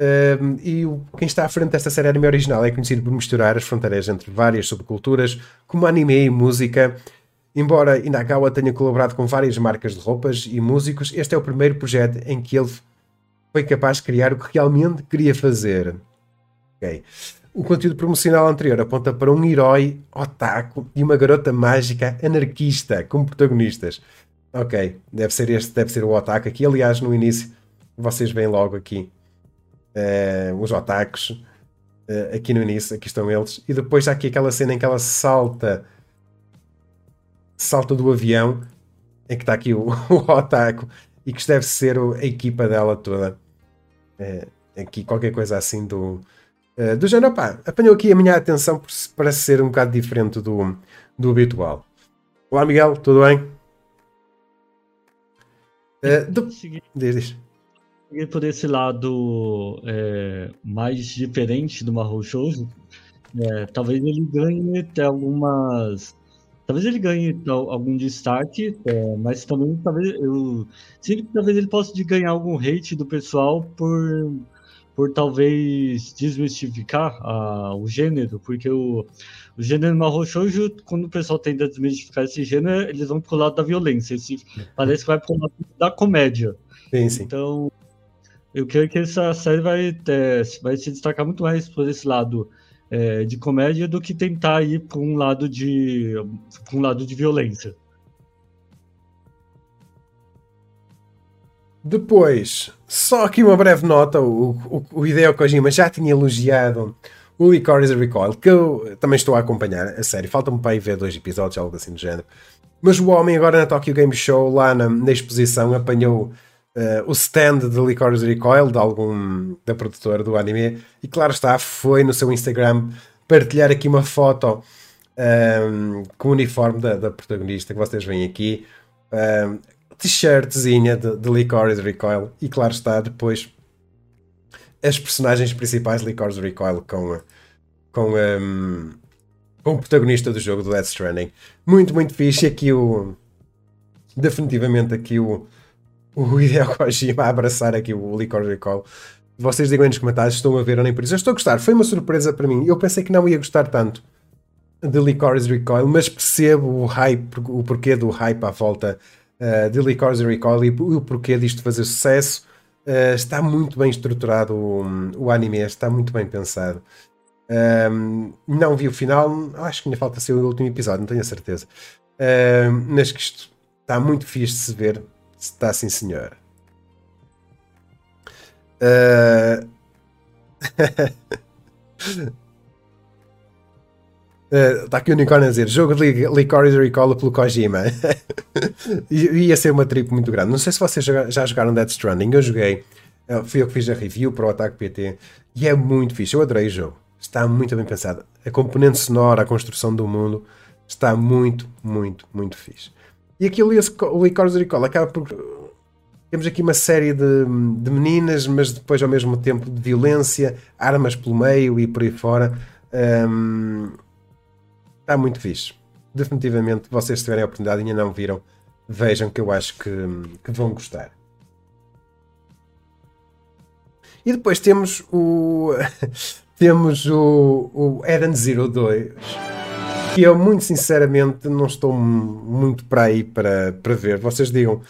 Um, e o, quem está à frente desta série anime original é conhecido por misturar as fronteiras entre várias subculturas, como anime e música. Embora Inagawa tenha colaborado com várias marcas de roupas e músicos, este é o primeiro projeto em que ele foi capaz de criar o que realmente queria fazer. Okay. O conteúdo promocional anterior aponta para um herói otaku e uma garota mágica anarquista como protagonistas. Ok, deve ser este, deve ser o otaku aqui. Aliás, no início, vocês veem logo aqui uh, os otakus. Uh, aqui no início, aqui estão eles. E depois há aqui aquela cena em que ela salta salta do avião em que está aqui o, o Otaku e que deve ser a equipa dela toda. É, aqui qualquer coisa assim do, uh, do género. Pá, apanhou aqui a minha atenção para ser um bocado diferente do, do habitual. Olá Miguel, tudo bem? Uh, do... Seguir, diz, diz. por esse lado é, mais diferente do Mahou Shoujo, é, talvez ele ganhe algumas talvez ele ganhe algum destaque, é, mas também talvez eu sinto que talvez ele possa ganhar algum hate do pessoal por por talvez desmistificar o gênero, porque o, o gênero Shoujo, quando o pessoal tenta desmistificar esse gênero, eles vão pro lado da violência, esse, parece que vai pro lado da comédia. Sim, sim. Então, eu creio que essa série vai, é, vai se destacar muito mais por esse lado é, de comédia do que tentar ir para um lado de um lado de violência. Depois, só aqui uma breve nota: o, o, o Hideo Kojima já tinha elogiado o Licorice Recoil, que eu também estou a acompanhar, a sério. Falta-me para ir ver dois episódios, algo assim do género. Mas o homem, agora na Tokyo Game Show, lá na, na exposição, apanhou uh, o stand de Licorice Recoil, de algum da produtora do anime, e claro está, foi no seu Instagram partilhar aqui uma foto um, ehm, com o uniforme da, da, protagonista que vocês veem aqui, um, ehm, t-shirtzinha de, de Licorice Recoil, e claro está, depois as personagens principais de Licorice Recoil com, com, um, com o protagonista do jogo do Death Stranding. Muito, muito fixe. Aqui o. Definitivamente aqui o, o Hideo Kojima a abraçar aqui o Licorice Recall. Vocês digam aí nos comentários se estão a ver ou nem por isso. Eu estou a gostar, foi uma surpresa para mim. Eu pensei que não ia gostar tanto de Licorice Recoil, mas percebo o hype, o porquê do hype à volta uh, de Licorice Recoil e o porquê disto fazer sucesso. Uh, está muito bem estruturado o, o, anime, está muito bem pensado. Um, não vi o final, acho que ainda falta ser o último episódio, não tenho a certeza. Um, mas que isto está muito fixe de se ver. Está sim, senhor. Uh... Está aqui o Unicórnio a dizer: jogo de Licorice Recall pelo Kojima. Ia ser uma trip muito grande. Não sei se vocês já jogaram Death Stranding. Eu joguei, uh, fui eu que fiz a review para o Ataque PT e é muito fixe. Eu adorei o jogo. Está muito bem pensado. A componente sonora, a construção do mundo está muito, muito, muito fixe. E aqui o Licorice Recall acaba por. Temos aqui uma série de, de meninas, mas depois ao mesmo tempo de violência, armas pelo meio e por aí fora. Um, está muito fixe. Definitivamente, vocês tiverem a oportunidade e ainda não viram, vejam que eu acho que, que vão gostar. E depois temos o. temos o, o Eden Zero 2 que eu muito sinceramente não estou muito para aí para, para ver. Vocês digam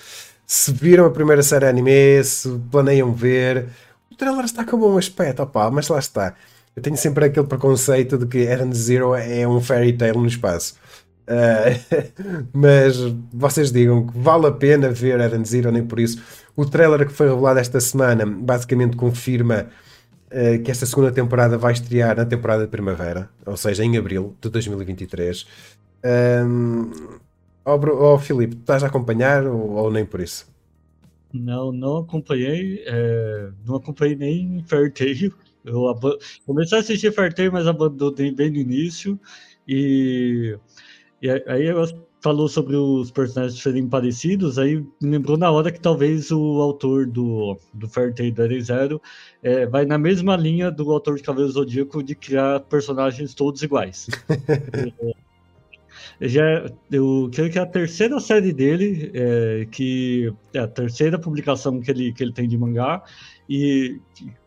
se viram a primeira série anime, se planeiam ver. O trailer está com um bom aspecto, opa, mas lá está. Eu tenho sempre aquele preconceito de que Eren Zero é um fairy tale no espaço. Uh, mas vocês digam que vale a pena ver Eren Zero, nem por isso. O trailer que foi revelado esta semana basicamente confirma eh, que esta segunda temporada vai estrear na temporada de primavera, ou seja, em abril de 2023. Um, oh, oh Filipe, estás a acompanhar ou, ou, nem por isso? Não, não acompanhei, é, não acompanhei nem Fairtail. Eu comecei a assistir Fairtail, mas abandonei bem no início. E, e aí eu falou sobre os personagens serem parecidos, aí me lembrou na hora que talvez o autor do, do Fairtail da Zero é, vai na mesma linha do autor de Cavaleiro Zodíaco de criar personagens todos iguais. já, eu creio que é a terceira série dele, é, que é a terceira publicação que ele, que ele tem de mangá, e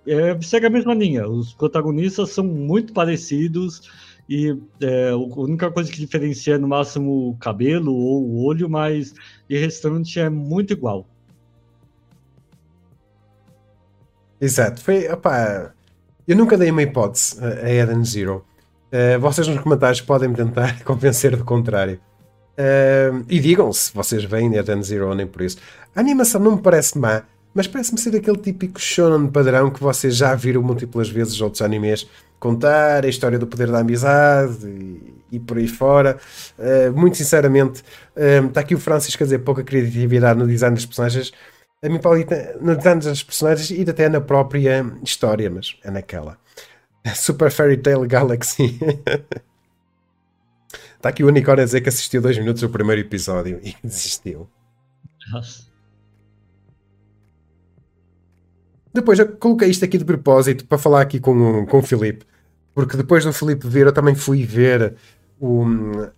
é, segue a mesma linha. Os protagonistas são muito parecidos, e é, a única coisa que diferencia é no máximo o cabelo ou o olho, mas de restante é muito igual. Exato, foi, opá, eu nunca dei uma hipótese a Eden Zero. Uh, vocês nos comentários podem me tentar convencer do contrário. Uh, e digam se vocês veem Eden Zero ou nem por isso. A animação não me parece má, mas parece-me ser aquele típico shonen padrão que vocês já viram múltiplas vezes outros animes contar, a história do poder da amizade e, e por aí fora. Uh, muito sinceramente, uh, está aqui o Francisco a dizer pouca criatividade no design das personagens. A mim, Paulo, no design das personagens e até na própria história, mas é naquela. Super Fairy Tale Galaxy. Está aqui o unicórnio a dizer que assistiu dois minutos o primeiro episódio e desistiu. Nossa. Depois eu coloquei isto aqui de propósito para falar aqui com, com o Filipe, porque depois do Filipe ver, eu também fui ver o,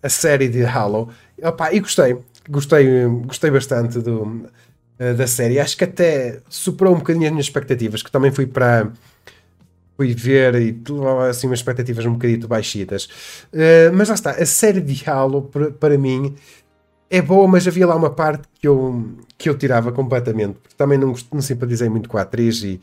a série de Halo Opa, e gostei, gostei, gostei bastante do, eh, da série. Acho que até superou um bocadinho as minhas expectativas, que também fui para fui ver e levava assim umas expectativas um bocadinho baixitas. Uh, mas lá está, a série de Halo para, para mim é boa, mas havia lá uma parte que eu, que eu tirava completamente. Porque também não, não simpatizei muito com a atriz, e,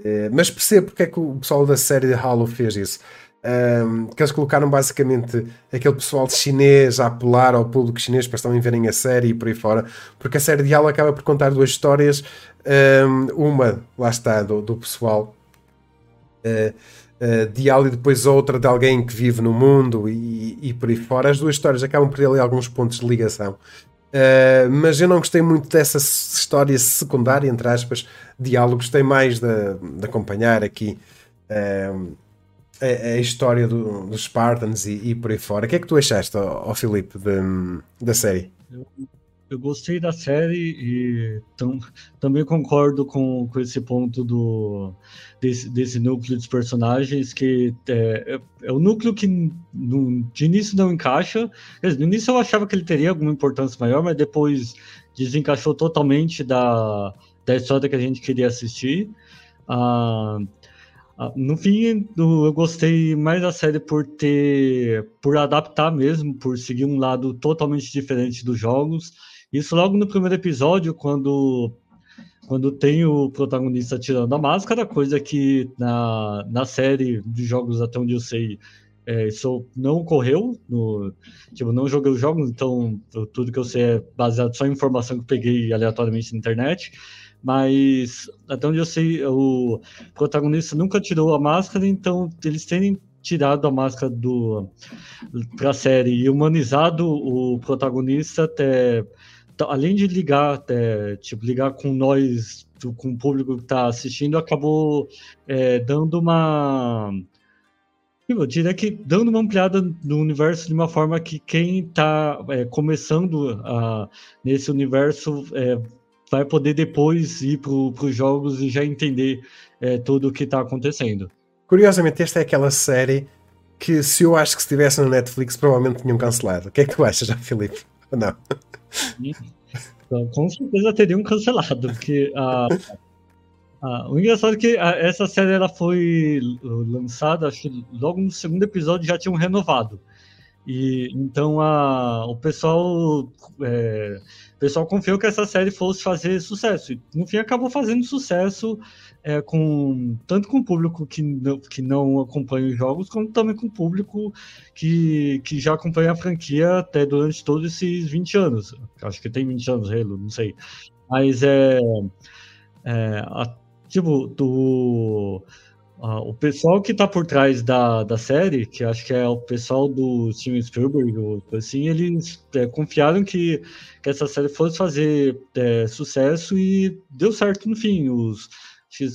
uh, mas percebo porque é que o pessoal da série de Halo fez isso. Um, que eles colocaram basicamente aquele pessoal chinês a apelar ao público chinês para também verem a série e por aí fora, porque a série de Halo acaba por contar duas histórias. Um, uma, lá está, do, do pessoal uh, de Halo e depois outra de alguém que vive no mundo e, e, por aí fora. As duas histórias acabam por ter ali alguns pontos de ligação. Uh, mas eu não gostei muito dessa história secundária, entre aspas, diálogo. Gostei mais de, de acompanhar aqui uh, a, a, história do, dos Spartans e, e, por aí fora. O que é que tu achaste, ó, ó Filipe, de, da série? Eu, gostei da série e tam, também concordo com, com esse ponto do, desse, desse núcleo de personagens que é, é, é o núcleo que no, de início não encaixa. No início eu achava que ele teria alguma importância maior, mas depois desencaixou totalmente da, da história que a gente queria assistir. Ah, ah, no fim, eu gostei mais da série por ter, por adaptar mesmo, por seguir um lado totalmente diferente dos jogos. Isso logo no primeiro episódio, quando quando tem o protagonista tirando a máscara, coisa que na, na série de jogos, até onde eu sei, é, isso não ocorreu. No, tipo, não joguei os jogos, então tudo que eu sei é baseado só em informação que eu peguei aleatoriamente na internet. Mas até onde eu sei, o protagonista nunca tirou a máscara, então eles têm tirado a máscara do para a série e humanizado o protagonista até além de ligar, é, tipo, ligar com nós, com o público que está assistindo, acabou é, dando uma. Eu diria que dando uma ampliada no universo de uma forma que quem está é, começando a, nesse universo é, vai poder depois ir para os jogos e já entender é, tudo o que está acontecendo. Curiosamente, esta é aquela série que se eu acho que se estivesse no Netflix provavelmente tinham cancelado. O que é que tu achas, Filipe? Não. Então, com certeza teriam cancelado, porque a, a, o engraçado é que essa série ela foi lançada, acho que logo no segundo episódio já tinham renovado. E então a, o pessoal é, pessoal confiou que essa série fosse fazer sucesso. E no fim acabou fazendo sucesso é, com tanto com o público que não, que não acompanha os jogos, como também com o público que, que já acompanha a franquia até durante todos esses 20 anos. Acho que tem 20 anos, Halo, não sei. Mas é, é a, tipo, do Uh, o pessoal que está por trás da, da série, que acho que é o pessoal do Steven Spielberg, ou assim, eles é, confiaram que, que essa série fosse fazer é, sucesso e deu certo no fim. Os,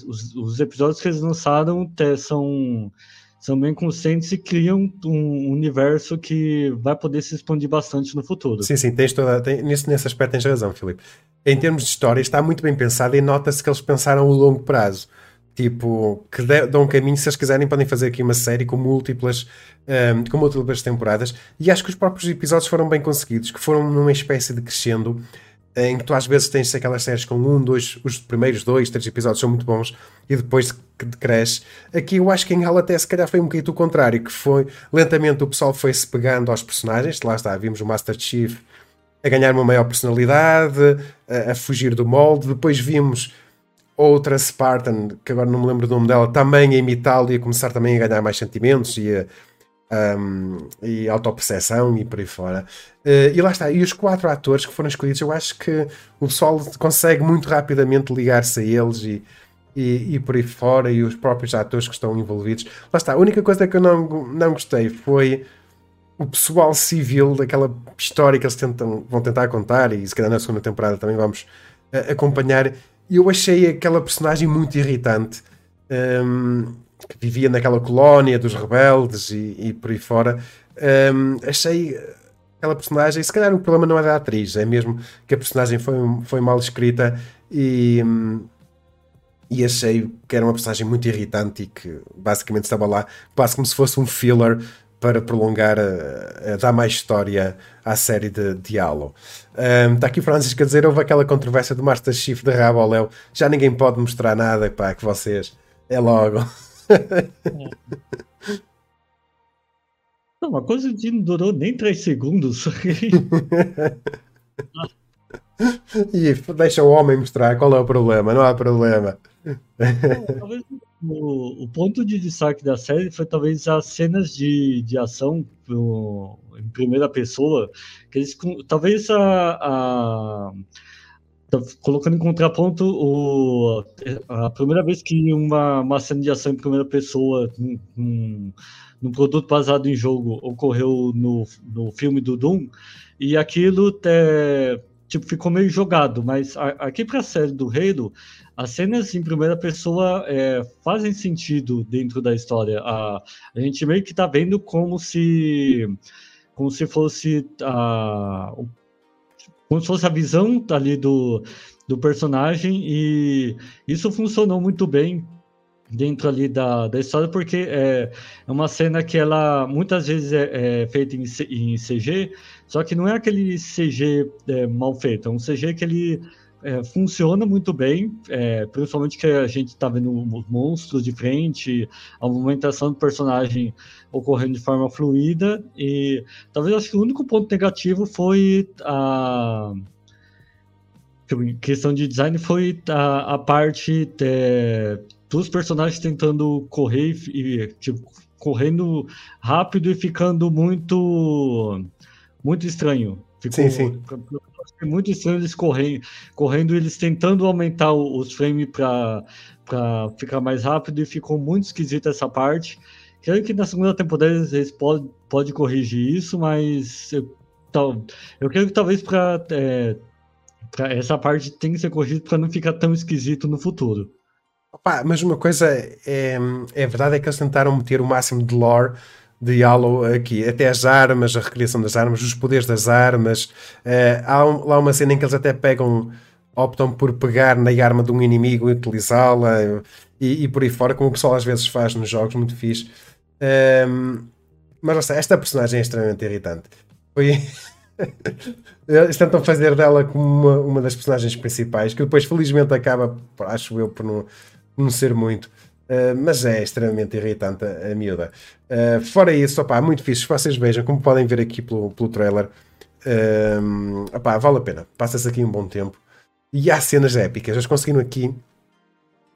os, os episódios que eles lançaram são, são bem conscientes e criam um universo que vai poder se expandir bastante no futuro. Sim, sim, tens toda, tem, nesse, nesse aspecto tens razão, Filipe. Em termos de história, está muito bem pensado e nota-se que eles pensaram a longo prazo tipo, que dão um caminho, se eles quiserem, podem fazer aqui uma série com múltiplas, um, com múltiplas temporadas, e acho que os próprios episódios foram bem conseguidos, que foram numa espécie de crescendo, em que tu às vezes tens aquelas séries com um, dois, os primeiros dois, três episódios são muito bons, e depois cresce. Aqui eu acho que em Halo até se calhar foi um bocadinho o contrário, que foi, lentamente o pessoal foi-se pegando aos personagens, lá está, vimos o Master Chief a ganhar uma maior personalidade, a, a fugir do molde, depois vimos outra Spartan, que agora não me lembro do nome dela, também a imitá-lo e a começar também a ganhar mais sentimentos e a, um, e autoperceção e por aí fora. Uh, e lá está, e os quatro atores que foram escolhidos, eu acho que o pessoal consegue muito rapidamente ligar-se a eles e, e, e por aí fora, e os próprios atores que estão envolvidos. Lá está, a única coisa que eu não, não gostei foi o pessoal civil daquela história que eles tentam, vão tentar contar, e se calhar na segunda temporada também vamos uh, acompanhar. Eu achei aquela personagem muito irritante. Um, que vivia naquela colónia dos rebeldes e, e por aí fora. Um, achei aquela personagem, se calhar o problema não é da atriz, é mesmo que a personagem foi, foi mal escrita e, e achei que era uma personagem muito irritante e que basicamente estava lá quase como se fosse um filler para prolongar, a, a dar mais história à série de, de Halo. Um, está aqui Francisco a dizer: houve aquela controvérsia do Master Chief de Rabo ao Léo, já ninguém pode mostrar nada, pá, que vocês. É logo. Não, uma coisa que não durou nem 3 segundos. e deixa o homem mostrar qual é o problema, não há problema. Talvez o, o, ponto de destaque da série foi talvez as cenas de, de ação pro, em primeira pessoa, que eles talvez a, a colocando em contraponto o, a primeira vez que uma, uma cena de ação em primeira pessoa num, num produto baseado em jogo ocorreu no, no filme do Doom e aquilo é, tipo, ficou meio jogado, mas a, aqui para a série do Halo, as cenas em primeira pessoa é, fazem sentido dentro da história. A, a gente meio que está vendo como se como se fosse a, o como se fosse a visão ali do, do personagem e isso funcionou muito bem dentro ali da, da história porque é, é uma cena que ela muitas vezes é, é feita em, em, CG só que não é aquele CG é, mal feito é um CG que ele é, funciona muito bem, é, principalmente que a gente está vendo os monstros de frente, a movimentação do personagem ocorrendo de forma fluida, e talvez acho que o único ponto negativo foi a questão de design foi a, a parte é, dos personagens tentando correr e tipo, correndo rápido e ficando muito muito estranho. Ficou, sim, sim é muito estranho eles correndo, correndo eles tentando aumentar os frames para ficar mais rápido e ficou muito esquisita essa parte. Creio que na segunda temporada eles podem pode corrigir isso, mas eu, tal, eu creio que talvez para é, essa parte tem que ser corrigida para não ficar tão esquisito no futuro. Opa, mas uma coisa é, é verdade é que eles tentaram meter o máximo de lore de Halo aqui, até as armas, a recriação das armas, os poderes das armas. Uh, há um, lá uma cena em que eles até pegam, optam por pegar na arma de um inimigo e utilizá-la e, e, por aí fora, como o pessoal às vezes faz nos jogos, muito fixe. Ehm, mas sei, esta personagem é extremamente irritante. Foi. Eles tentam fazer dela como uma, uma das personagens principais, que depois felizmente acaba, acho eu, por não, não ser muito. Uh, mas é extremamente irritante a, a miúda. Uh, fora isso, opá, muito fixe. Vocês vejam, como podem ver aqui pelo, pelo trailer, uh, vale a pena. Passa-se aqui um bom tempo. E há cenas épicas. Eles conseguiram aqui,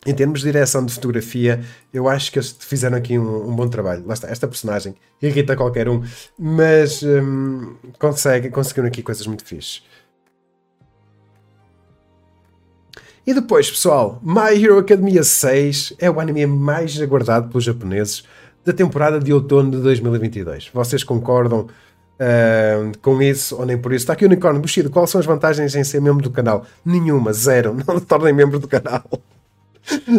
em termos de direção de fotografia, eu acho que eles fizeram aqui um, um bom trabalho. Lá está, esta personagem irrita qualquer um, mas um, consegue, conseguiram aqui coisas muito fixes. E depois, pessoal, My Hero Academia 6 é o anime mais aguardado pelos japoneses da temporada de outono de 2022. Vocês concordam uh, com isso ou nem por isso? Está aqui o Unicórnio Bushido. Quais são as vantagens em ser membro do canal? Nenhuma, zero. Não tornem membro do canal.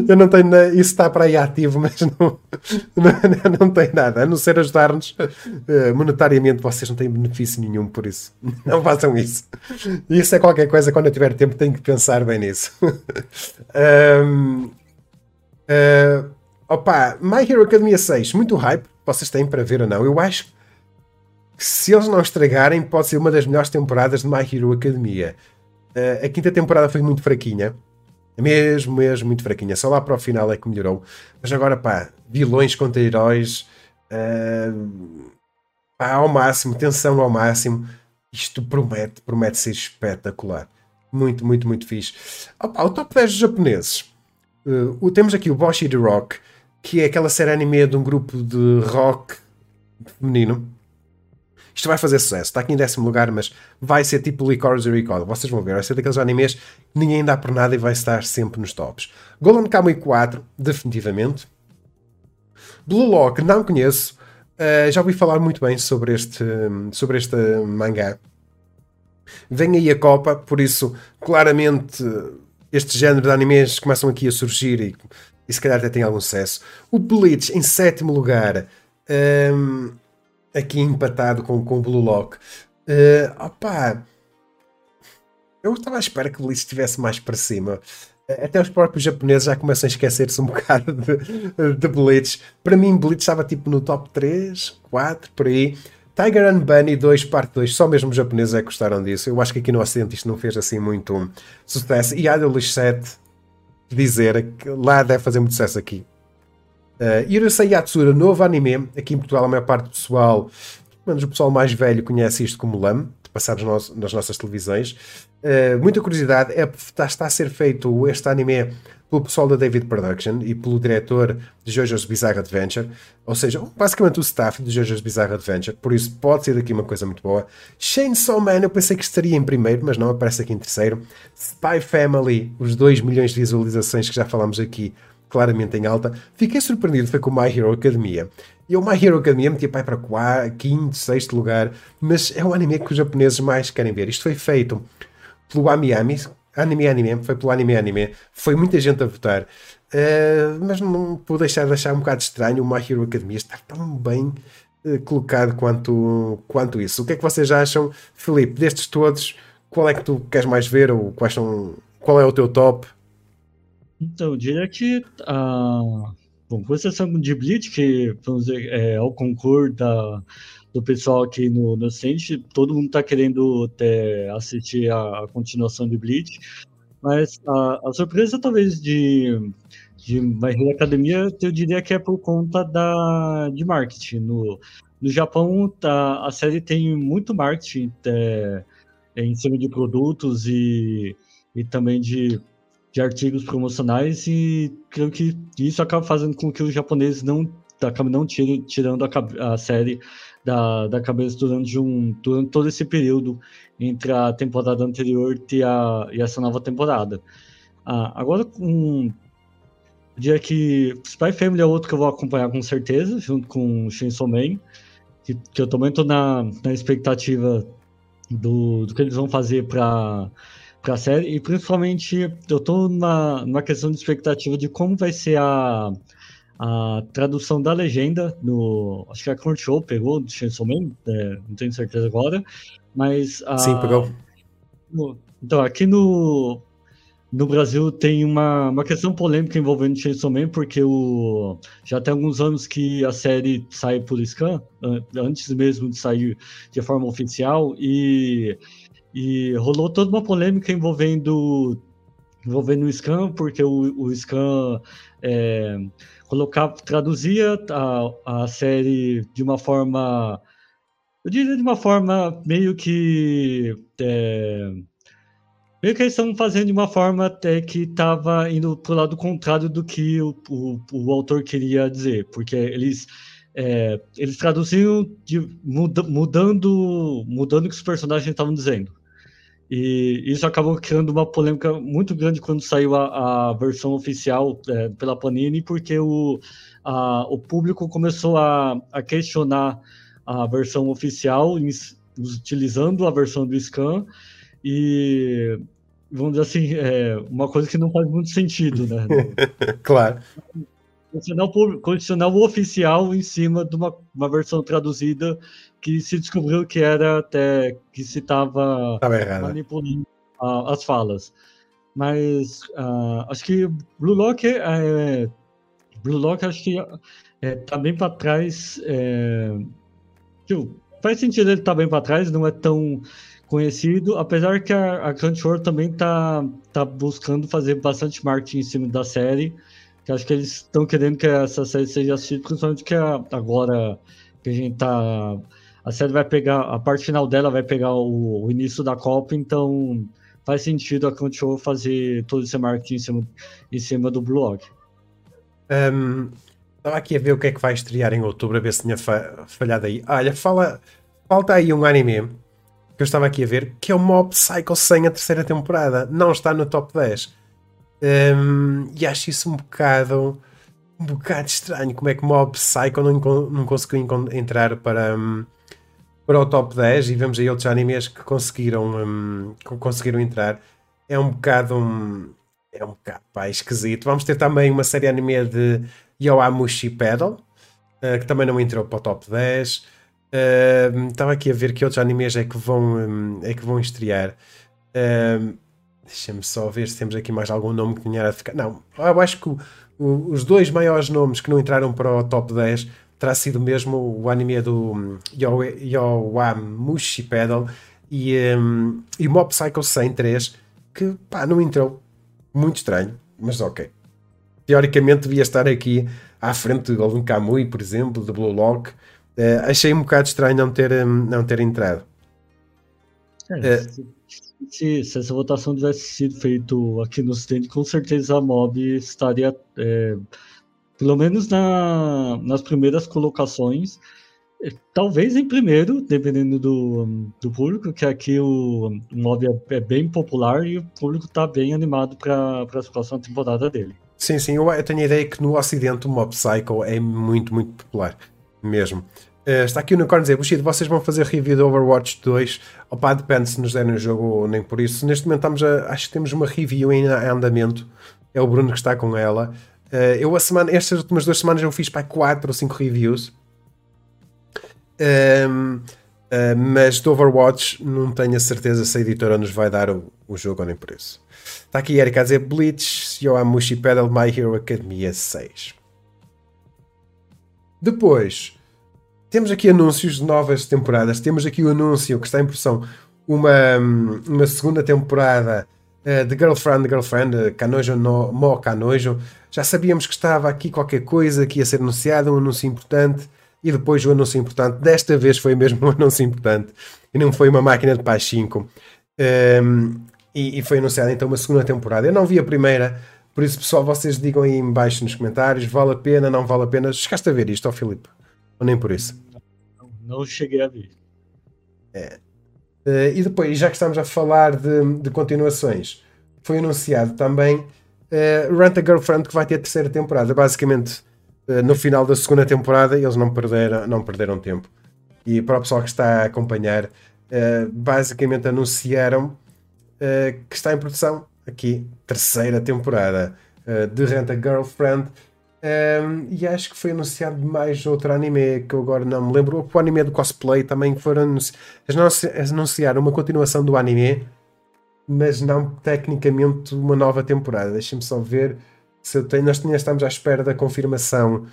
Eu não tenho. Isso está para aí ativo, mas não, não, não tem nada. A não ser ajudar-nos uh, monetariamente, vocês não têm benefício nenhum por isso. Não façam isso. Isso é qualquer coisa, quando eu tiver tempo, tenho que pensar bem nisso. um, uh, eh, opa, My Hero Academia 6, muito hype. Vocês têm para ver ou não? Eu acho que se eles não estragarem, pode ser uma das melhores temporadas de My Hero Academia. Uh, a quinta temporada foi muito fraquinha mesmo, mesmo muito fraquinha. Só lá para o final é que melhorou. Mas agora, pá, vilões contra heróis, uh, pá, ao máximo, tensão ao máximo. Isto promete, promete ser espetacular. Muito, muito, muito fixe. Opa, o top 10 dos japoneses. Uh, temos aqui o Boshi the Rock, que é aquela série anime de um grupo de rock feminino. Isto vai fazer sucesso. Está aqui em décimo lugar, mas vai ser tipo Licorice Recall. Vocês vão ver, vai ser daqueles animes que ninguém dá por nada e vai estar sempre nos tops. Golden Kamuy 4, definitivamente. Blue Lock, não conheço. Uh, já ouvi falar muito bem sobre este, sobre este mangá. Vem aí a Copa, por isso, claramente, este género de animes começam aqui a surgir e, e se calhar até tem algum sucesso. O Bleach, em sétimo lugar, um, aqui empatado com, com o Blue Lock. Uh, opa, eu estava à espera que o Bleach estivesse mais para cima. Até os próprios japoneses já começam a esquecer-se um bocado de, de Bleach. Para mim, Bleach estava tipo no top 3, 4, por aí. Tiger and Bunny 2, parte 2, só mesmo os japoneses é que gostaram disso. Eu acho que aqui no Ocidente isto não fez assim muito sucesso. E Idolish 7, dizer que lá deve fazer muito sucesso aqui. Uh, Yurusei Yatsura, novo anime. Aqui em Portugal, a maior parte do pessoal, menos o pessoal mais velho, conhece isto como LAM, passados nas nossas televisões. Uh, muita curiosidade, é, está, está a ser feito este anime pelo pessoal da David Production e pelo diretor de JoJo's Bizarre Adventure, ou seja, basicamente o staff de JoJo's Bizarre Adventure, por isso pode ser daqui uma coisa muito boa. Chainsaw Man, eu pensei que estaria em primeiro, mas não, aparece aqui em terceiro. Spy Family, os 2 milhões de visualizações que já falamos aqui, claramente em alta. Fiquei surpreendido, foi com My Hero Academia. E o My Hero Academia metia pai para quarto, quinto, sexto lugar, mas é o anime que os japoneses mais querem ver. Isto foi feito pelo Amiami, Anime Anime, foi pelo Anime Anime, foi muita gente a votar, uh, mas não pude deixar de achar um bocado estranho o My Hero Academia estar tão bem uh, colocado quanto, quanto isso. O que é que vocês acham, Felipe, destes todos, qual é que tu queres mais ver ou quais são, qual é o teu top? Então, eu diria que uh, bom, com exceção de Bleach, que vamos dizer, é o concurso da do pessoal aqui no, no Sente. Todo mundo está querendo ter, assistir a, a, continuação de Bleach. Mas a, a surpresa, talvez, de, de My Hero Academia, eu diria que é por conta da, de marketing. No, no Japão, tá, a série tem muito marketing é, em cima de produtos e, e também de, de artigos promocionais, e creio que isso acaba fazendo com que os japoneses não acabem não tirando a, a série da, da cabeça durante, um, durante todo esse período entre a temporada anterior e, a, e essa nova temporada. Ah, agora, com dia que Spy Family é outro que eu vou acompanhar com certeza, junto com Chainsaw Man, que, que eu também estou na, na expectativa do, do que eles vão fazer para para a série e principalmente eu estou numa, numa questão de expectativa de como vai ser a, a tradução da legenda no. Acho que a Crunchyroll pegou do Chainsaw Man, é, não tenho certeza agora, mas. A, Sim, pegou. No, então, aqui no, no Brasil tem uma, uma questão polêmica envolvendo Chainsaw Man, porque o, já tem alguns anos que a série sai por scan, antes mesmo de sair de forma oficial, e, e rolou toda uma polêmica envolvendo envolvendo o scan, porque o, o é, colocava, traduzia a, a série de uma forma, eu diria de uma forma meio que é, meio que eles estão fazendo de uma forma até que estava indo para o lado contrário do que o, o, o autor queria dizer, porque eles é, eles traduziam de, muda, mudando mudando o que os personagens estavam dizendo. E isso acabou criando uma polêmica muito grande quando saiu a, a versão oficial é, pela Panini, porque o, a, o público começou a, a, questionar a versão oficial, utilizando a versão do Scan, e vamos dizer assim, é uma coisa que não faz muito sentido, né? claro condicionar o, oficial em cima de uma, uma versão traduzida que se descobriu que era até que se estava manipulando uh, as falas. Mas uh, acho que Blue Lock é, é, Blue Lock acho que é, tá bem para trás. É, tipo, faz sentido ele estar tá bem para trás, não é tão conhecido, apesar que a, a Crunchyroll também tá, tá buscando fazer bastante marketing em cima da série que acho que eles estão querendo que essa série seja assistida, principalmente que agora que a gente tá. A série vai pegar, a parte final dela vai pegar o, o início da Copa, então faz sentido a Crunchyroll fazer todo esse marketing em cima, em cima do blog. Um, estava aqui a ver o que é que vai estrear em outubro, a ver se tinha falhado aí. Olha, fala. falta aí um anime que eu estava aqui a ver, que é o Mob Psycho 100 a terceira temporada. Não está no top 10. Um, e acho isso um bocado um bocado estranho. Como é que Mob Psycho não, não conseguiu entrar para, um, para o top 10 e vemos aí outros animes que conseguiram, um, que conseguiram entrar. É um bocado um, é um bocado pá, esquisito. Vamos ter também uma série anime de Yoamushi Pedal, uh, que também não entrou para o top 10. Uh, estava aqui a ver que outros animes é que vão, um, é que vão estrear. Uh, Deixa-me só ver se temos aqui mais algum nome que tenha a ficar. Não, eu acho que o, o, os dois maiores nomes que não entraram para o top 10 terá sido mesmo o anime do Yowamushi Pedal e, um, e Mob Psycho 103 que pá, não entrou. Muito estranho, mas ok. Teoricamente devia estar aqui à frente de Golden Kamui, por exemplo, de Blue Lock. Uh, achei um bocado estranho não ter, um, não ter entrado. É, uh, se, se, essa votação tivesse sido feita aqui no stand, com certeza a Mob estaria, é, pelo menos na, nas primeiras colocações, é, talvez em primeiro, dependendo do, do público, que aqui o, o Mob é, é, bem popular e o público está bem animado para a próxima temporada dele. Sim, sim, eu tenho a ideia que no Ocidente o Mob Psycho é muito, muito popular mesmo. Uh, está aqui o Unicorn dizer, Bushido, vocês vão fazer review do Overwatch 2? Opa, depende se nos derem o jogo ou nem por isso. Neste momento estamos a, acho que temos uma review em andamento. É o Bruno que está com ela. Uh, eu a semana, estas últimas duas semanas eu fiz para 4 ou 5 reviews. Um, ehm, uh, eh, mas do Overwatch não tenho a certeza se a editora nos vai dar o, o jogo ou nem por isso. Está aqui Erika a dizer Bleach, Yoamushi Pedal, My Hero Academia 6. Depois, temos aqui anúncios de novas temporadas. Temos aqui o anúncio que está em produção uma, uma segunda temporada uh, de Girlfriend, Girlfriend, Canojo no Mo Canojo. Já sabíamos que estava aqui qualquer coisa que ia ser anunciado, um anúncio importante. E depois o anúncio importante, desta vez foi mesmo um anúncio importante e não foi uma máquina de paz 5. Um, ehm, e, e, foi anunciada então uma segunda temporada. Eu não vi a primeira, por isso, pessoal, vocês digam aí embaixo nos comentários: vale a pena, não vale a pena. Chegaste a ver isto, ó Filipe? Ou nem por isso? Não, não cheguei a ver. É. Uh, e depois, já que estamos a falar de, de continuações, foi anunciado também uh, a Girlfriend que vai ter a terceira temporada. Basicamente, uh, no final da segunda temporada, eles não perderam, não perderam tempo. E para o pessoal que está a acompanhar, uh, basicamente anunciaram que está em produção aqui, terceira temporada de Rent a Girlfriend um, e acho que foi anunciado mais outro anime que eu agora não me lembro. O anime do cosplay também foram anunciaram uma continuação do anime, mas não tecnicamente uma nova temporada. Deixem-me só ver se eu tenho. Nós estamos à espera da confirmação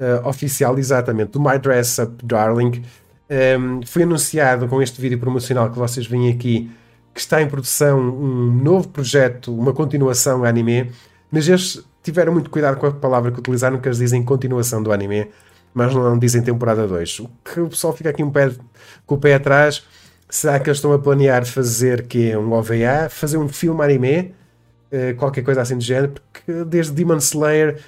uh, oficial, exatamente, do My Dress Up Darling. Um, foi anunciado com este vídeo promocional que vocês veem aqui que está em produção um novo projeto, uma continuação anime, mas este tiveram muito cuidado com a palavra que utilizaram, que eles dizem continuação do anime, mas não dizem temporada 2. O que o pessoal fica aqui um pé, com o pé atrás. Será que eles estão a planear fazer que um OVA, fazer um filme anime, uh, qualquer coisa assim do género? Porque desde Demon Slayer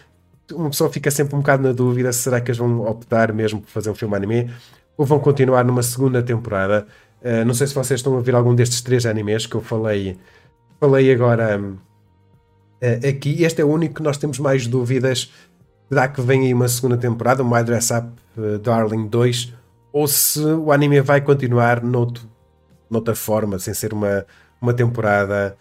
uma pessoa fica sempre um bocado na dúvida: será que eles vão optar mesmo por fazer um filme anime ou vão continuar numa segunda temporada? Uh, não sei se vocês estão a ver algum destes três animes que eu falei, falei agora. Uh, aqui. Este é o único que nós temos mais dúvidas. Será que vem aí uma segunda temporada, o My Dress Up Darling 2, ou se o anime vai continuar noutro, noutra forma, sem ser uma, uma temporada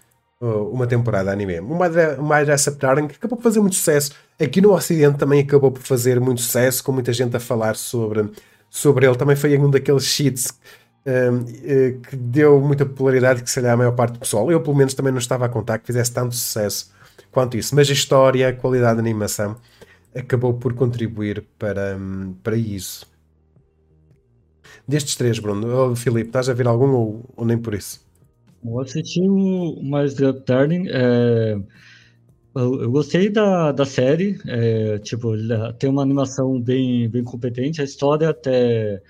uma temporada anime. My Dress Up Darling acabou por fazer muito sucesso. Aqui no Ocidente também acabou por fazer muito sucesso, com muita gente a falar sobre, sobre ele. Também foi um daqueles cheats um, eh, que deu muita popularidade que se calhar a maior parte do pessoal, eu pelo menos também não estava a contar que fizesse tanto sucesso quanto isso. Mas a história, a qualidade da animação acabou por contribuir para, para isso. Destes três, Bruno, oh, Filipe, estás a ver algum ou, ou nem por isso? Eu assisti o mais Up Darling. É... Eu, eu, gostei da, da série. É, tipo, tem uma animação bem, bem competente. A história até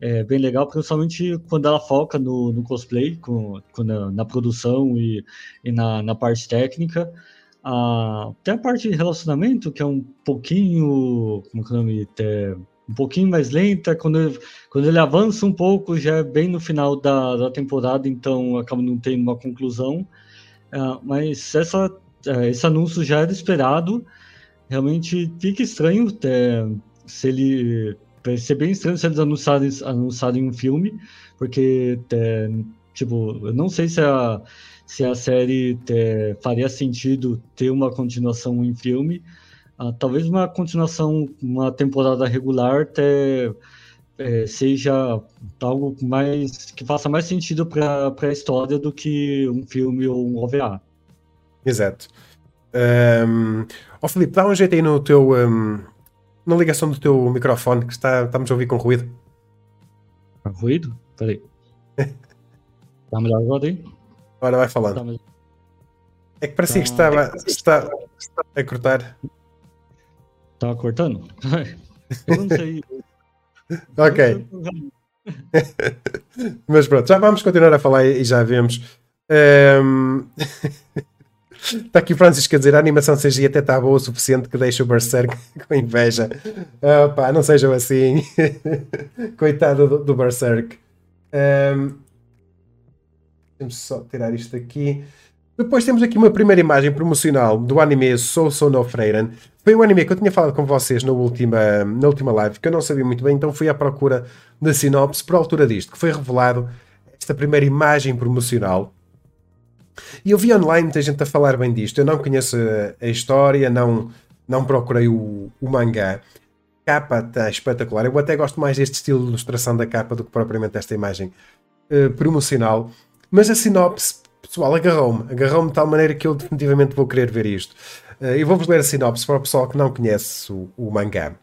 é bem legal, principalmente quando ela foca no, no cosplay, com, com na, na, produção e, e na, na parte técnica. Ah, tem a parte de relacionamento, que é um pouquinho. Como que é o nome? Um pouquinho mais lenta. Quando ele, quando ele avança um pouco, já é bem no final da, da temporada, então acaba não tendo uma conclusão. Uh, mas essa, uh, esse anúncio já era esperado. Realmente fica estranho é, se ele. Vai ser bem estranho se eles anunciarem, anunciarem um filme, porque, é, tipo, eu não sei se a, se a série faria sentido ter uma continuação em filme, ah, talvez uma continuação, uma temporada regular até é, seja algo mais que faça mais sentido para a história do que um filme ou um OVA. Exato. Um, oh Filipe, dá um jeito aí no teu um, na ligação do teu microfone que está, estamos a ouvir com ruído. Ruído? Peraí. Está melhor agora aí? Agora vai falando. Tá é que parecia tá... que estava, está, está a cortar. Tava cortando? Eu não sei. ok. Mas pronto, já vamos continuar a falar e já vemos. Um... Está aqui o Francisco a dizer a animação CGI até está boa o suficiente que deixa o Berserk com inveja. Opa, não sejam assim. Coitado do, do Berserk. Um... Vamos só tirar isto aqui. Depois temos aqui uma primeira imagem promocional do anime Soul Son of Freiren. Foi um anime que eu tinha falado com vocês na última, na última live, que eu não sabia muito bem, então fui à procura da sinopse por altura disto, que foi revelado esta primeira imagem promocional. E eu vi online muita gente a falar bem disto. Eu não conheço a história, não, não procurei o, o mangá. A capa está espetacular. Eu até gosto mais deste estilo de ilustração da capa do que propriamente esta imagem uh, promocional. Mas a sinopse pessoal, agarrou-me. Agarrou-me de tal maneira que eu definitivamente vou querer ver isto. Eu vou-vos ler a sinopse para o pessoal que não conhece o, o mangá.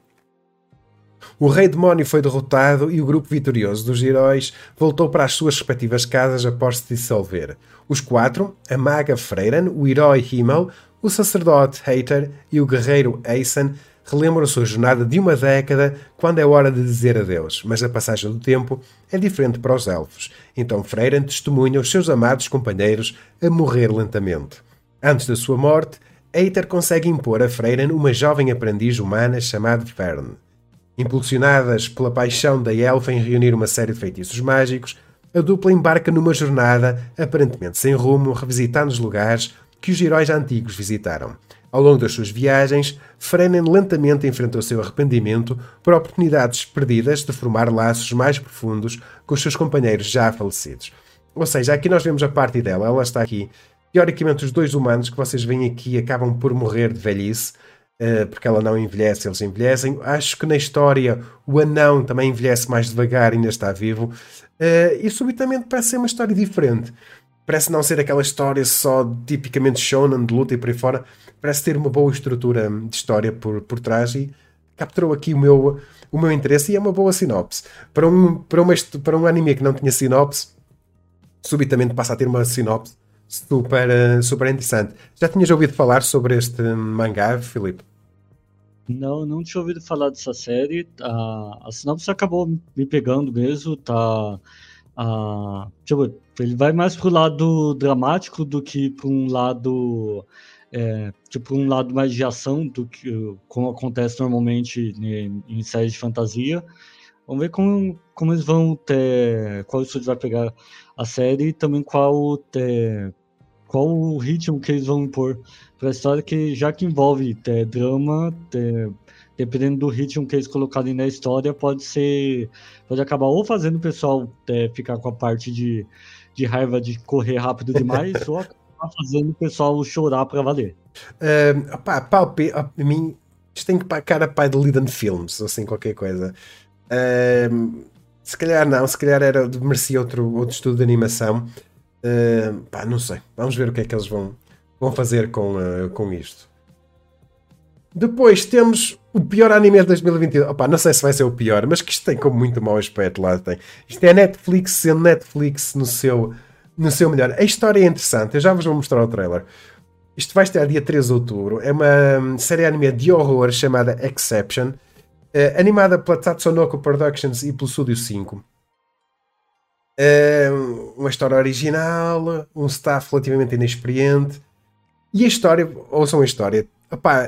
O Rei Demónio foi derrotado e o grupo vitorioso dos heróis voltou para as suas respectivas casas após se dissolver. Os quatro, a maga Freiran, o herói Himmel, o sacerdote Hater e o guerreiro Aizen, relembram a sua jornada de uma década quando é hora de dizer adeus, mas a passagem do tempo é diferente para os elfos. Então Freiran testemunha os seus amados companheiros a morrer lentamente. Antes da sua morte, Aether consegue impor a Freiran uma jovem aprendiz humana chamada Fern. Impulsionadas pela paixão da elfa em reunir uma série de feitiços mágicos, a dupla embarca numa jornada aparentemente sem rumo, revisitando os lugares que os heróis antigos visitaram. Ao longo das suas viagens, Frennen lentamente enfrenta o seu arrependimento por oportunidades perdidas de formar laços mais profundos com os seus companheiros já falecidos. Ou seja, aqui nós vemos a parte dela, ela está aqui. Teoricamente, os dois humanos que vocês veem aqui acabam por morrer de velhice, eh, porque ela não envelhece, eles envelhecem. Acho que na história o anão também envelhece mais devagar e ainda está vivo. Eh, e subitamente parece ser uma história diferente. Parece não ser aquela história só tipicamente shonen, de luta e por aí fora parece ter uma boa estrutura de história por, por trás e capturou aqui o meu, o meu interesse e é uma boa sinopse. Para um, para, uma, para um anime que não tinha sinopse, subitamente passa a ter uma sinopse super, eh, super interessante. Já tinhas ouvido falar sobre este mangá, Filipe? Não, não tinha ouvido falar dessa série. A, a sinopse acabou me pegando mesmo. Tá, a, tipo, ele vai mais pro lado dramático do que para um lado é, tipo um lado mais de ação do que como acontece normalmente em, em séries de fantasia. Vamos ver como, como eles vão ter, qual estúdio vai pegar a série e também qual ter, qual o ritmo que eles vão impor para a história, que já que envolve ter, drama, ter, dependendo do ritmo que eles colocarem na história, pode ser, pode acabar ou fazendo o pessoal ter, ficar com a parte de, de raiva de correr rápido demais, ou tá fazendo o pessoal chorar para valer. Uh, opá, palpe, a mim, isto tem que cara pai de Liden Films, ou assim, qualquer coisa. Uh, se calhar não, se calhar era, merecia outro, outro estudo de animação. Uh, pá, não sei. Vamos ver o que é que eles vão, vão fazer com, uh, com isto. Depois temos o pior anime de 2022. Opa, não sei se vai ser o pior, mas que isto tem como muito mau aspecto lá. Tem. Isto é Netflix sendo Netflix no seu no seu melhor. A história é interessante, eu já vos vou mostrar o trailer. Isto vai estar dia 13 de outubro. É uma hum, série anime de horror chamada Exception, uh, animada pela Tatsunoko Productions e pelo Studio 5. Eh, uma história original, um staff relativamente inexperiente. E a história, ouçam a história,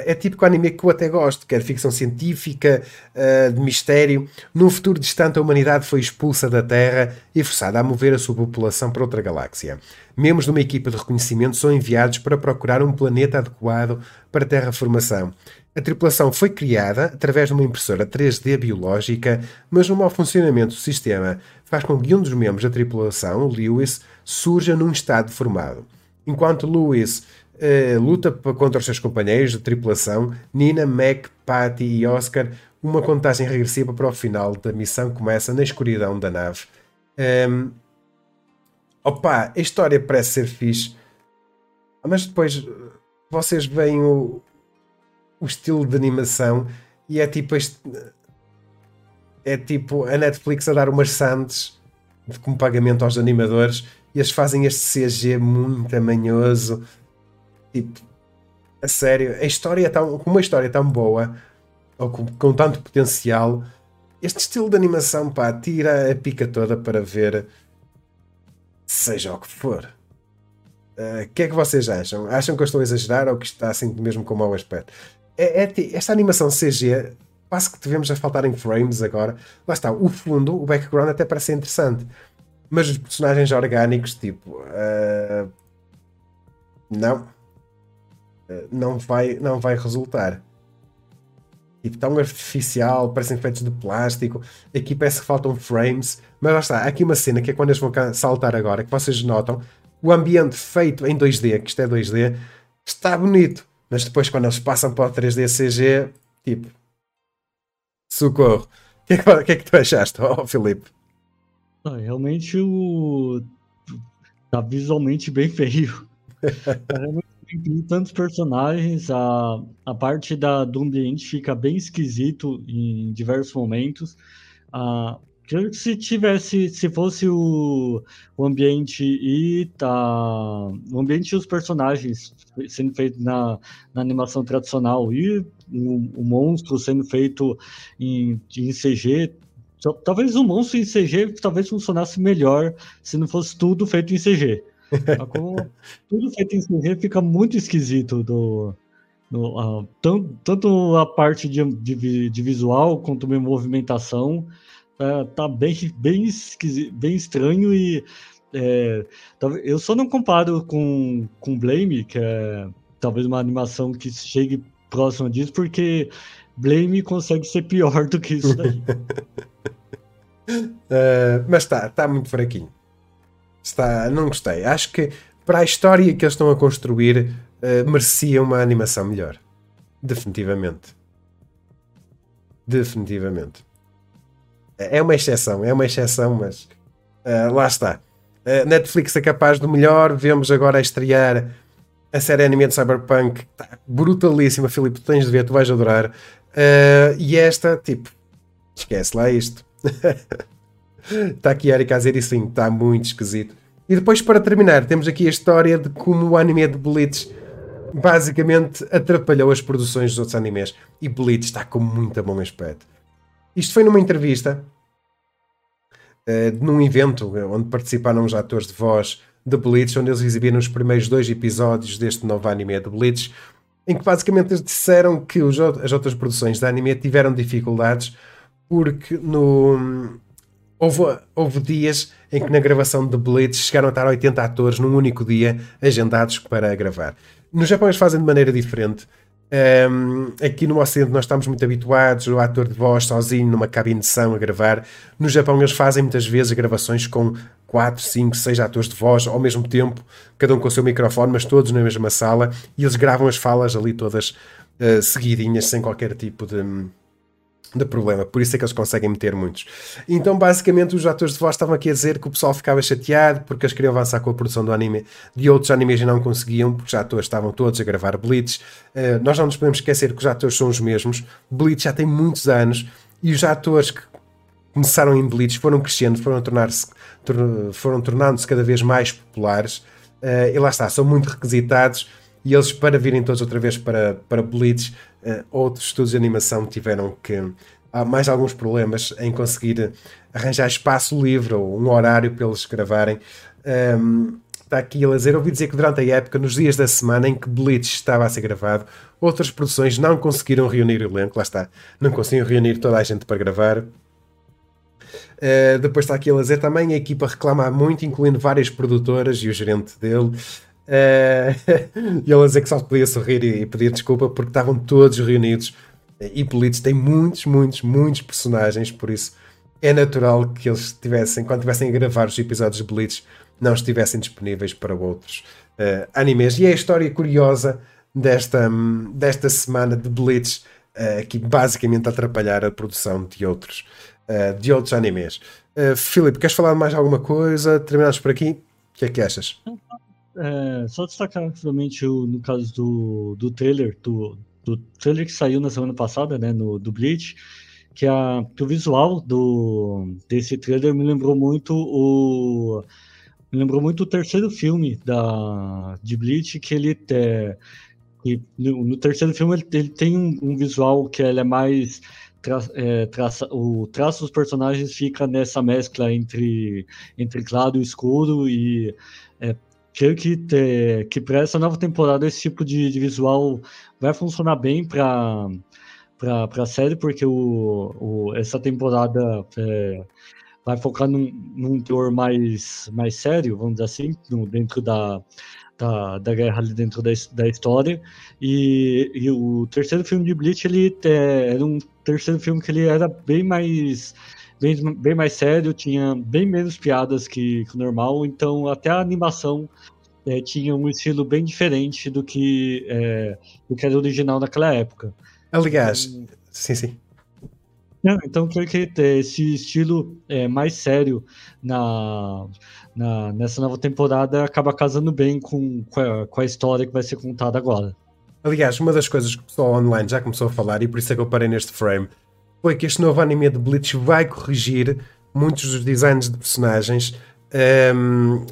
é tipo o anime que eu até gosto, que é de ficção científica, uh, de mistério. Num futuro distante, a humanidade foi expulsa da Terra e forçada a mover a sua população para outra galáxia. Membros de uma equipa de reconhecimento são enviados para procurar um planeta adequado para terraformação. A tripulação foi criada através de uma impressora 3D biológica, mas no mau funcionamento do sistema faz com que um dos membros da tripulação, Lewis, surja num estado deformado. Enquanto Lewis eh, luta contra os seus companheiros de tripulação, Nina, Mac, Patty e Oscar, uma contagem regressiva para o final da missão começa na escuridão da nave. Um, ehm, opa, a história parece ser fixe, mas depois vocês veem o, o estilo de animação e é tipo este. É tipo a Netflix a dar umas sandes como pagamento aos animadores e eles fazem este CG muito amanhoso. Tipo, a sério, a história é tão, com uma história tão boa ou com, com tanto potencial, este estilo de animação pá, tira a pica toda para ver seja o que for. O uh, que é que vocês acham? Acham que eu estou a exagerar ou que está assim mesmo com mau aspecto? É, é, esta animação CG quase que devemos a faltar em frames agora. Lá está, o fundo, o background até parece interessante. Mas os personagens orgânicos, tipo. Uh, não. Uh, não, vai, não vai resultar. Tipo, tão artificial, parecem feitos de plástico. Aqui parece que faltam frames. Mas lá está, há aqui uma cena que é quando eles vão saltar agora, que vocês notam. O ambiente feito em 2D, que isto é 2D, está bonito mas depois, quando eles passam para o 3D CG, tipo, socorro. O que, é que, que, é que tu achaste, oh, Filipe? Ah, realmente o. Tá visualmente bem feio. tem tantos personagens, a, a parte da, do ambiente fica bem esquisito em diversos momentos. A, Creio que se tivesse, se fosse o, o ambiente e tá. O ambiente e os personagens sendo feito na, na animação tradicional e o, o monstro sendo feito em, em CG, talvez o monstro em CG talvez funcionasse melhor se não fosse tudo feito em CG. Tudo feito em CG fica muito esquisito do, do uh, tanto, tanto a parte de, de, de visual quanto a movimentação Tá, tá bem, bem, bem estranho e é, eu só não comparo com, com Blame, que é talvez uma animação que chegue próxima disso, porque Blame consegue ser pior do que isso daí. uh, mas está, está muito fraquinho. Está, não gostei. Acho que para a história que eles estão a construir, uh, merecia uma animação melhor. Definitivamente. Definitivamente. É uma exceção, é uma exceção, mas uh, lá está. Uh, Netflix é capaz do melhor. Vemos agora a estrear a série anime de Cyberpunk. Tá brutalíssima, Filipe. Tens de ver, tu vais adorar. Uh, e esta, tipo, esquece lá isto. Está aqui a Erika a dizer isso está muito esquisito. E depois, para terminar, temos aqui a história de como o anime de Blitz basicamente atrapalhou as produções dos outros animes. E Blitz está com muito bom aspecto. Isto foi numa entrevista, uh, num evento onde participaram os atores de voz de Bleach, onde eles exibiram os primeiros dois episódios deste novo anime de Bleach, em que basicamente eles disseram que os, as outras produções de anime tiveram dificuldades porque no, houve, houve dias em que na gravação de Bleach chegaram a estar 80 atores num único dia agendados para gravar. No Japão eles fazem de maneira diferente. Um, aqui no Ocidente nós estamos muito habituados o ator de voz sozinho numa cabine de som a gravar. No Japão eles fazem muitas vezes gravações com 4, 5, 6 atores de voz ao mesmo tempo, cada um com o seu microfone, mas todos na mesma sala, e eles gravam as falas ali todas uh, seguidinhas, sem qualquer tipo de de problema, por isso é que eles conseguem meter muitos. Então, basicamente, os atores de voz estavam aqui a dizer que o pessoal ficava chateado porque eles queriam avançar com a produção do anime de outros animes e não conseguiam, porque os atores estavam todos a gravar Blitz. Uh, nós não nos podemos esquecer que os atores são os mesmos. Blitz já tem muitos anos e os atores que começaram em Blitz foram crescendo, foram tornar-se foram tornando-se cada vez mais populares uh, e lá está, são muito requisitados e eles para virem todos outra vez para, para uh, outros estudos de animação tiveram que. Há mais alguns problemas em conseguir arranjar espaço livre ou um horário para eles gravarem. Um, está aqui a dizer, ouvi dizer que durante a época, nos dias da semana em que Bleach estava a ser gravado, outras produções não conseguiram reunir o elenco, lá está, não conseguiram reunir toda a gente para gravar. Uh, depois está aqui a dizer também, a equipa reclama muito, incluindo várias produtoras e o gerente dele. Uh, e ele a dizer que só podia sorrir e, pedir desculpa porque estavam todos reunidos. E Bleach tem muitos, muitos, muitos personagens, por isso é natural que eles tivessem, quando tivessem a gravar os episódios de Bleach, não estivessem disponíveis para outros uh, animes. E é a história curiosa desta, desta semana de Bleach, uh, que basicamente atrapalhar a produção de outros, uh, de outros animes. Uh, Filipe, queres falar mais alguma coisa? Terminamos por aqui? O que é que achas? É, só destacar rapidamente no caso do, do trailer, do, do trailer que saiu na semana passada, né, no, do Bleach, que, a, que o visual do, desse trailer me lembrou muito o me lembrou muito o terceiro filme da de Bleach que ele é, que no, no, terceiro filme ele, ele tem um, um, visual que ele é mais tra, é, traça, o traço dos personagens fica nessa mescla entre entre claro e escuro e é, creio que te, que para essa nova temporada esse tipo de, de visual vai funcionar bem para para a série, porque o, o, essa temporada é, vai focar num, num teor mais, mais sério, vamos dizer assim, no, dentro da, da, da guerra ali dentro da, da história. E, e o terceiro filme de Bleach, ele é, era um terceiro filme que ele era bem mais bem, bem mais sério, tinha bem menos piadas que, que o normal, então até a animação é, tinha um estilo bem diferente do que, é, do que era original naquela época. Aliás, então, sim, sim. Não, então, creio que esse estilo é, mais sério na, na, nessa nova temporada acaba casando bem com, com a, com, a, história que vai ser contada agora. Aliás, uma das coisas que o pessoal online já começou a falar, e por isso é que eu parei neste frame, foi que este novo anime de Bleach vai corrigir muitos dos designs de personagens. Um,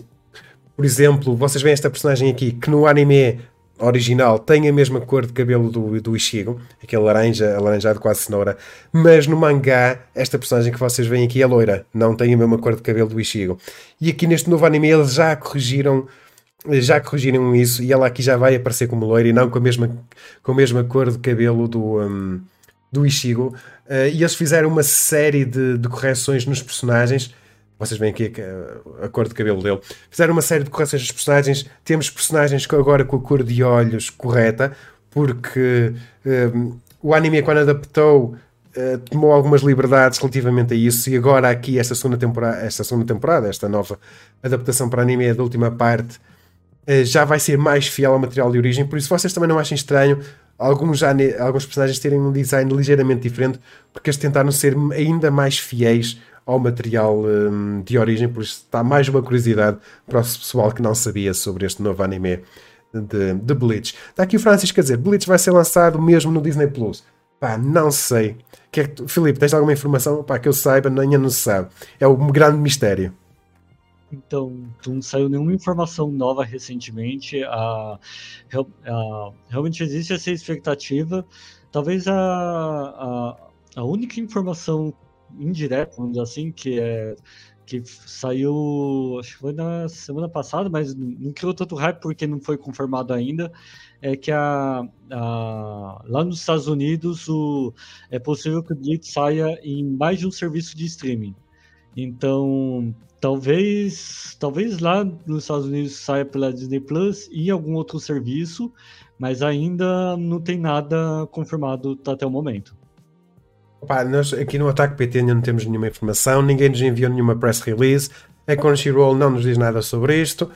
por exemplo, vocês veem esta personagem aqui que no anime original tem a mesma cor de cabelo do, do Ishigo, aquele laranja, alaranjado quase cenoura, mas no mangá, esta personagem que vocês veem aqui é loira, não tem a mesma cor de cabelo do Ishigo. E aqui neste novo anime eles já corrigiram já corrigiram isso e ela aqui já vai aparecer como loira e não com a mesma, com a mesma cor de cabelo do, um, do Ishigo. Uh, e eles fizeram uma série de, de correções nos personagens vocês veem aqui a, a, cor de cabelo dele. Fizeram uma série de correções dos personagens. Temos personagens agora com a cor de olhos correta, porque um, o anime, quando adaptou, uh, tomou algumas liberdades relativamente a isso. E agora, aqui, esta segunda temporada, esta, segunda temporada, esta nova adaptação para anime da última parte, uh, já vai ser mais fiel ao material de origem. Por isso, vocês também não achem estranho alguns, alguns personagens terem um design ligeiramente diferente, porque eles tentaram ser ainda mais fiéis ao material um, de origem, por isso está mais uma curiosidade para o pessoal que não sabia sobre este novo anime de, de Bleach. Está aqui o Francisco a dizer: Bleach vai ser lançado mesmo no Disney Plus. Pá, não sei. Que é que tu, Filipe, tens alguma informação? Pá, que eu saiba, ainda não se sabe. É o grande mistério. Então, não saiu nenhuma informação nova recentemente. A, a, realmente existe essa expectativa. Talvez a, a, a única informação indireto, vamos dizer assim, que é que saiu, acho que foi na semana passada, mas não criou tanto hype porque não foi confirmado ainda, é que a, a, lá nos Estados Unidos o, é possível que o Blitz saia em mais de um serviço de streaming. Então, talvez, talvez lá nos Estados Unidos saia pela Disney Plus e algum outro serviço, mas ainda não tem nada confirmado até o momento. Opa, nós aqui no Ataque PT ainda não temos nenhuma informação, ninguém nos enviou nenhuma press release, a Crunchyroll não nos diz nada sobre isto,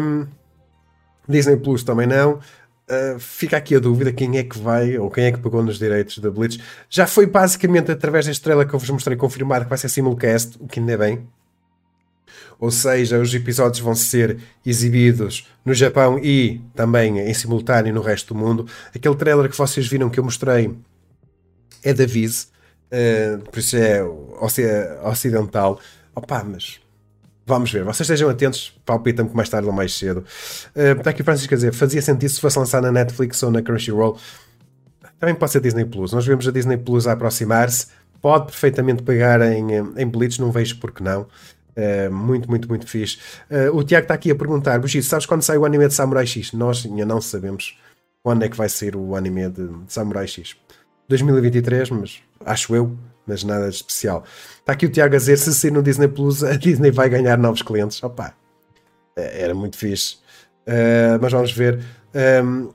um, Disney Plus também não. Uh, fica aqui a dúvida quem é que vai ou quem é que pagou nos direitos da Blitz. Já foi basicamente através deste trailer que eu vos mostrei confirmado que vai ser simulcast, o que ainda é bem. Ou seja, os episódios vão ser exibidos no Japão e também em simultâneo no resto do mundo. Aquele trailer que vocês viram que eu mostrei é da Viz, uh, por isso é ocidental. Opa, mas vamos ver. Vocês estejam atentos, palpitam-me que mais tarde ou mais cedo. Uh, aqui o Francisco a dizer: fazia sentido se fosse lançar na Netflix ou na Crunchyroll. Também pode ser Disney Plus. Nós vemos a Disney Plus a aproximar-se. Pode perfeitamente pegar em, em Blitz, não vejo porque não. Uh, muito, muito, muito fixe. Uh, o Tiago está aqui a perguntar: Buxito, sabes quando sai o anime de Samurai X? Nós ainda não sabemos quando é que vai ser o anime de, Samurai X. 2023, mas acho eu, mas nada de especial. Está aqui o Tiago a dizer: se sair no Disney Plus, a Disney vai ganhar novos clientes. Opa, eh, era muito fixe. Uh, mas vamos ver. Um,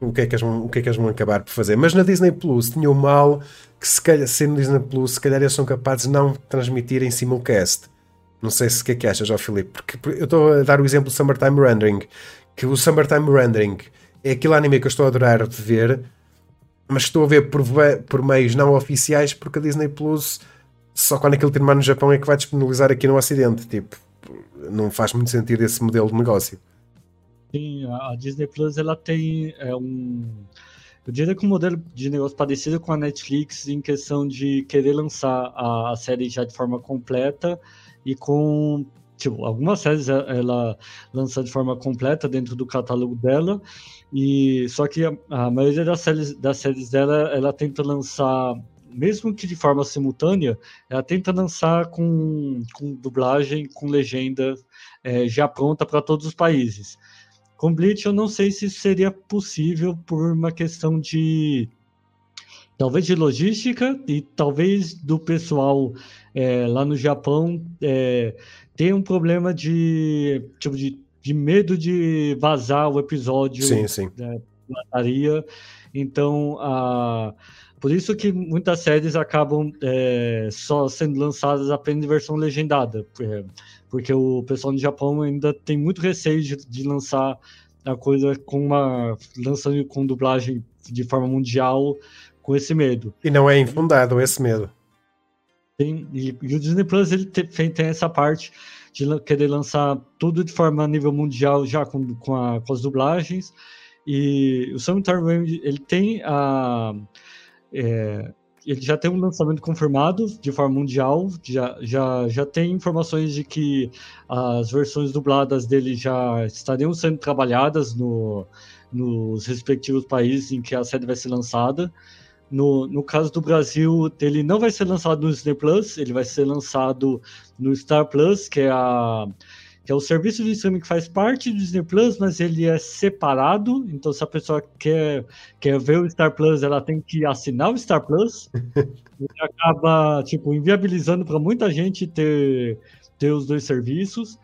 o que, é que eles vão, o que é que eles vão acabar por fazer. Mas na Disney Plus tinha o mal que se calhar, sendo Disney Plus, se calhar eles são capazes de não transmitir em simulcast. Não sei se o que é que achas, João Filipe, porque eu estou a dar o exemplo do Summertime Rendering, que o Summertime Rendering é aquele anime que eu estou a adorar de ver, mas estou a ver por, por meios não oficiais, porque a Disney Plus só quando aquilo terminar no Japão é que vai disponibilizar aqui no Ocidente. Tipo, não faz muito sentido esse modelo de negócio. Sim, a Disney Plus ela tem é, um. Eu diria que um modelo de negócio parecido com a Netflix em questão de querer lançar a, a série já de forma completa e com tipo, algumas séries ela lança de forma completa dentro do catálogo dela, e só que a, a, maioria das séries, das séries dela ela tenta lançar, mesmo que de forma simultânea, ela tenta lançar com, com dublagem, com legenda é, já pronta para todos os países. Com Bleach, eu não sei se seria possível por uma questão de. Talvez de logística e talvez do pessoal é, lá no Japão é, ter um problema de, tipo, de, de medo de vazar o episódio sim, sim. da mataria. Então, a, por isso que muitas séries acabam é, só sendo lançadas apenas em versão legendada. É, porque o pessoal no Japão ainda tem muito receio de, de lançar a coisa com uma lançando com dublagem de forma mundial com esse medo. E não é infundado esse medo. Tem, e, e, o Disney Plus ele tem, tem, essa parte de querer lançar tudo de forma a nível mundial já com, com, a, com as dublagens. E o Summertime ele tem a é, ele já tem um lançamento confirmado de forma mundial, já, já, já tem informações de que as versões dubladas dele já estariam sendo trabalhadas no, nos respectivos países em que a série vai ser lançada. No, no caso do Brasil, ele não vai ser lançado no Disney Plus, ele vai ser lançado no Star Plus, que é a que é o serviço de streaming que faz parte do Disney Plus, mas ele é separado. Então, se a pessoa quer, quer ver o Star Plus, ela tem que assinar o Star Plus. e acaba, tipo, inviabilizando para muita gente ter, ter os dois serviços.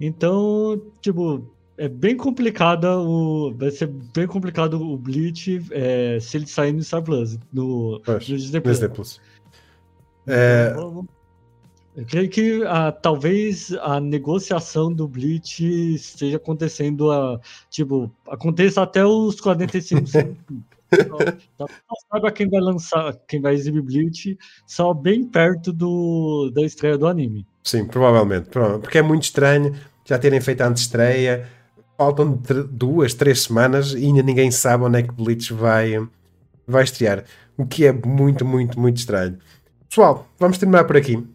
Então, tipo, é bem complicada o. Vai ser bem complicado o Bleach é, se ele sair no Star Plus, no, no Disney Plus. Disney Plus. É... Eu creio que ah, talvez a negociação do Bleach esteja acontecendo, a, tipo, aconteça até os 45 segundos. Não sabe quem vai lançar, quem vai exibir Bleach, só bem perto do, da estreia do anime. Sim, provavelmente, provavelmente, porque é muito estranho já terem feito a estreia faltam duas, três semanas e ainda ninguém sabe onde é que Bleach vai, vai estrear, o que é muito, muito, muito estranho. Pessoal, vamos terminar por aqui.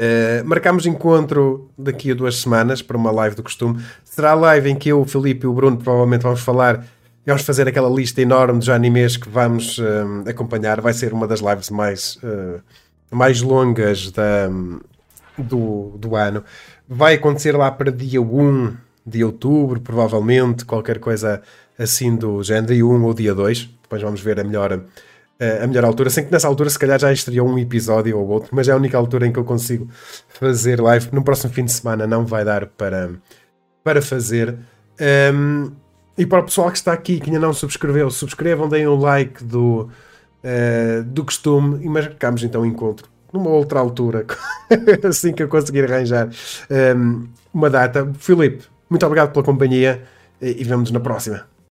Uh, marcamos encontro daqui a duas semanas para uma live do costume. Será a live em que eu, o Felipe e o Bruno provavelmente vamos falar e vamos fazer aquela lista enorme de animes que vamos uh, acompanhar. Vai ser uma das lives mais, uh, mais longas da, do, do ano. Vai acontecer lá para dia 1 de outubro, provavelmente, qualquer coisa assim do género, dia 1 ou dia 2. Depois vamos ver a melhor a melhor altura. Sei que nessa altura, se calhar, já estreou um episódio ou outro, mas é a única altura em que eu consigo fazer live. No próximo fim de semana não vai dar para, para fazer. Um, e para o pessoal que está aqui, que ainda não subscreveu, subscrevam, deem um like do, uh, do costume e marcamos então o encontro numa outra altura, assim que eu conseguir arranjar um, uma data. Filipe, muito obrigado pela companhia e vemos na próxima.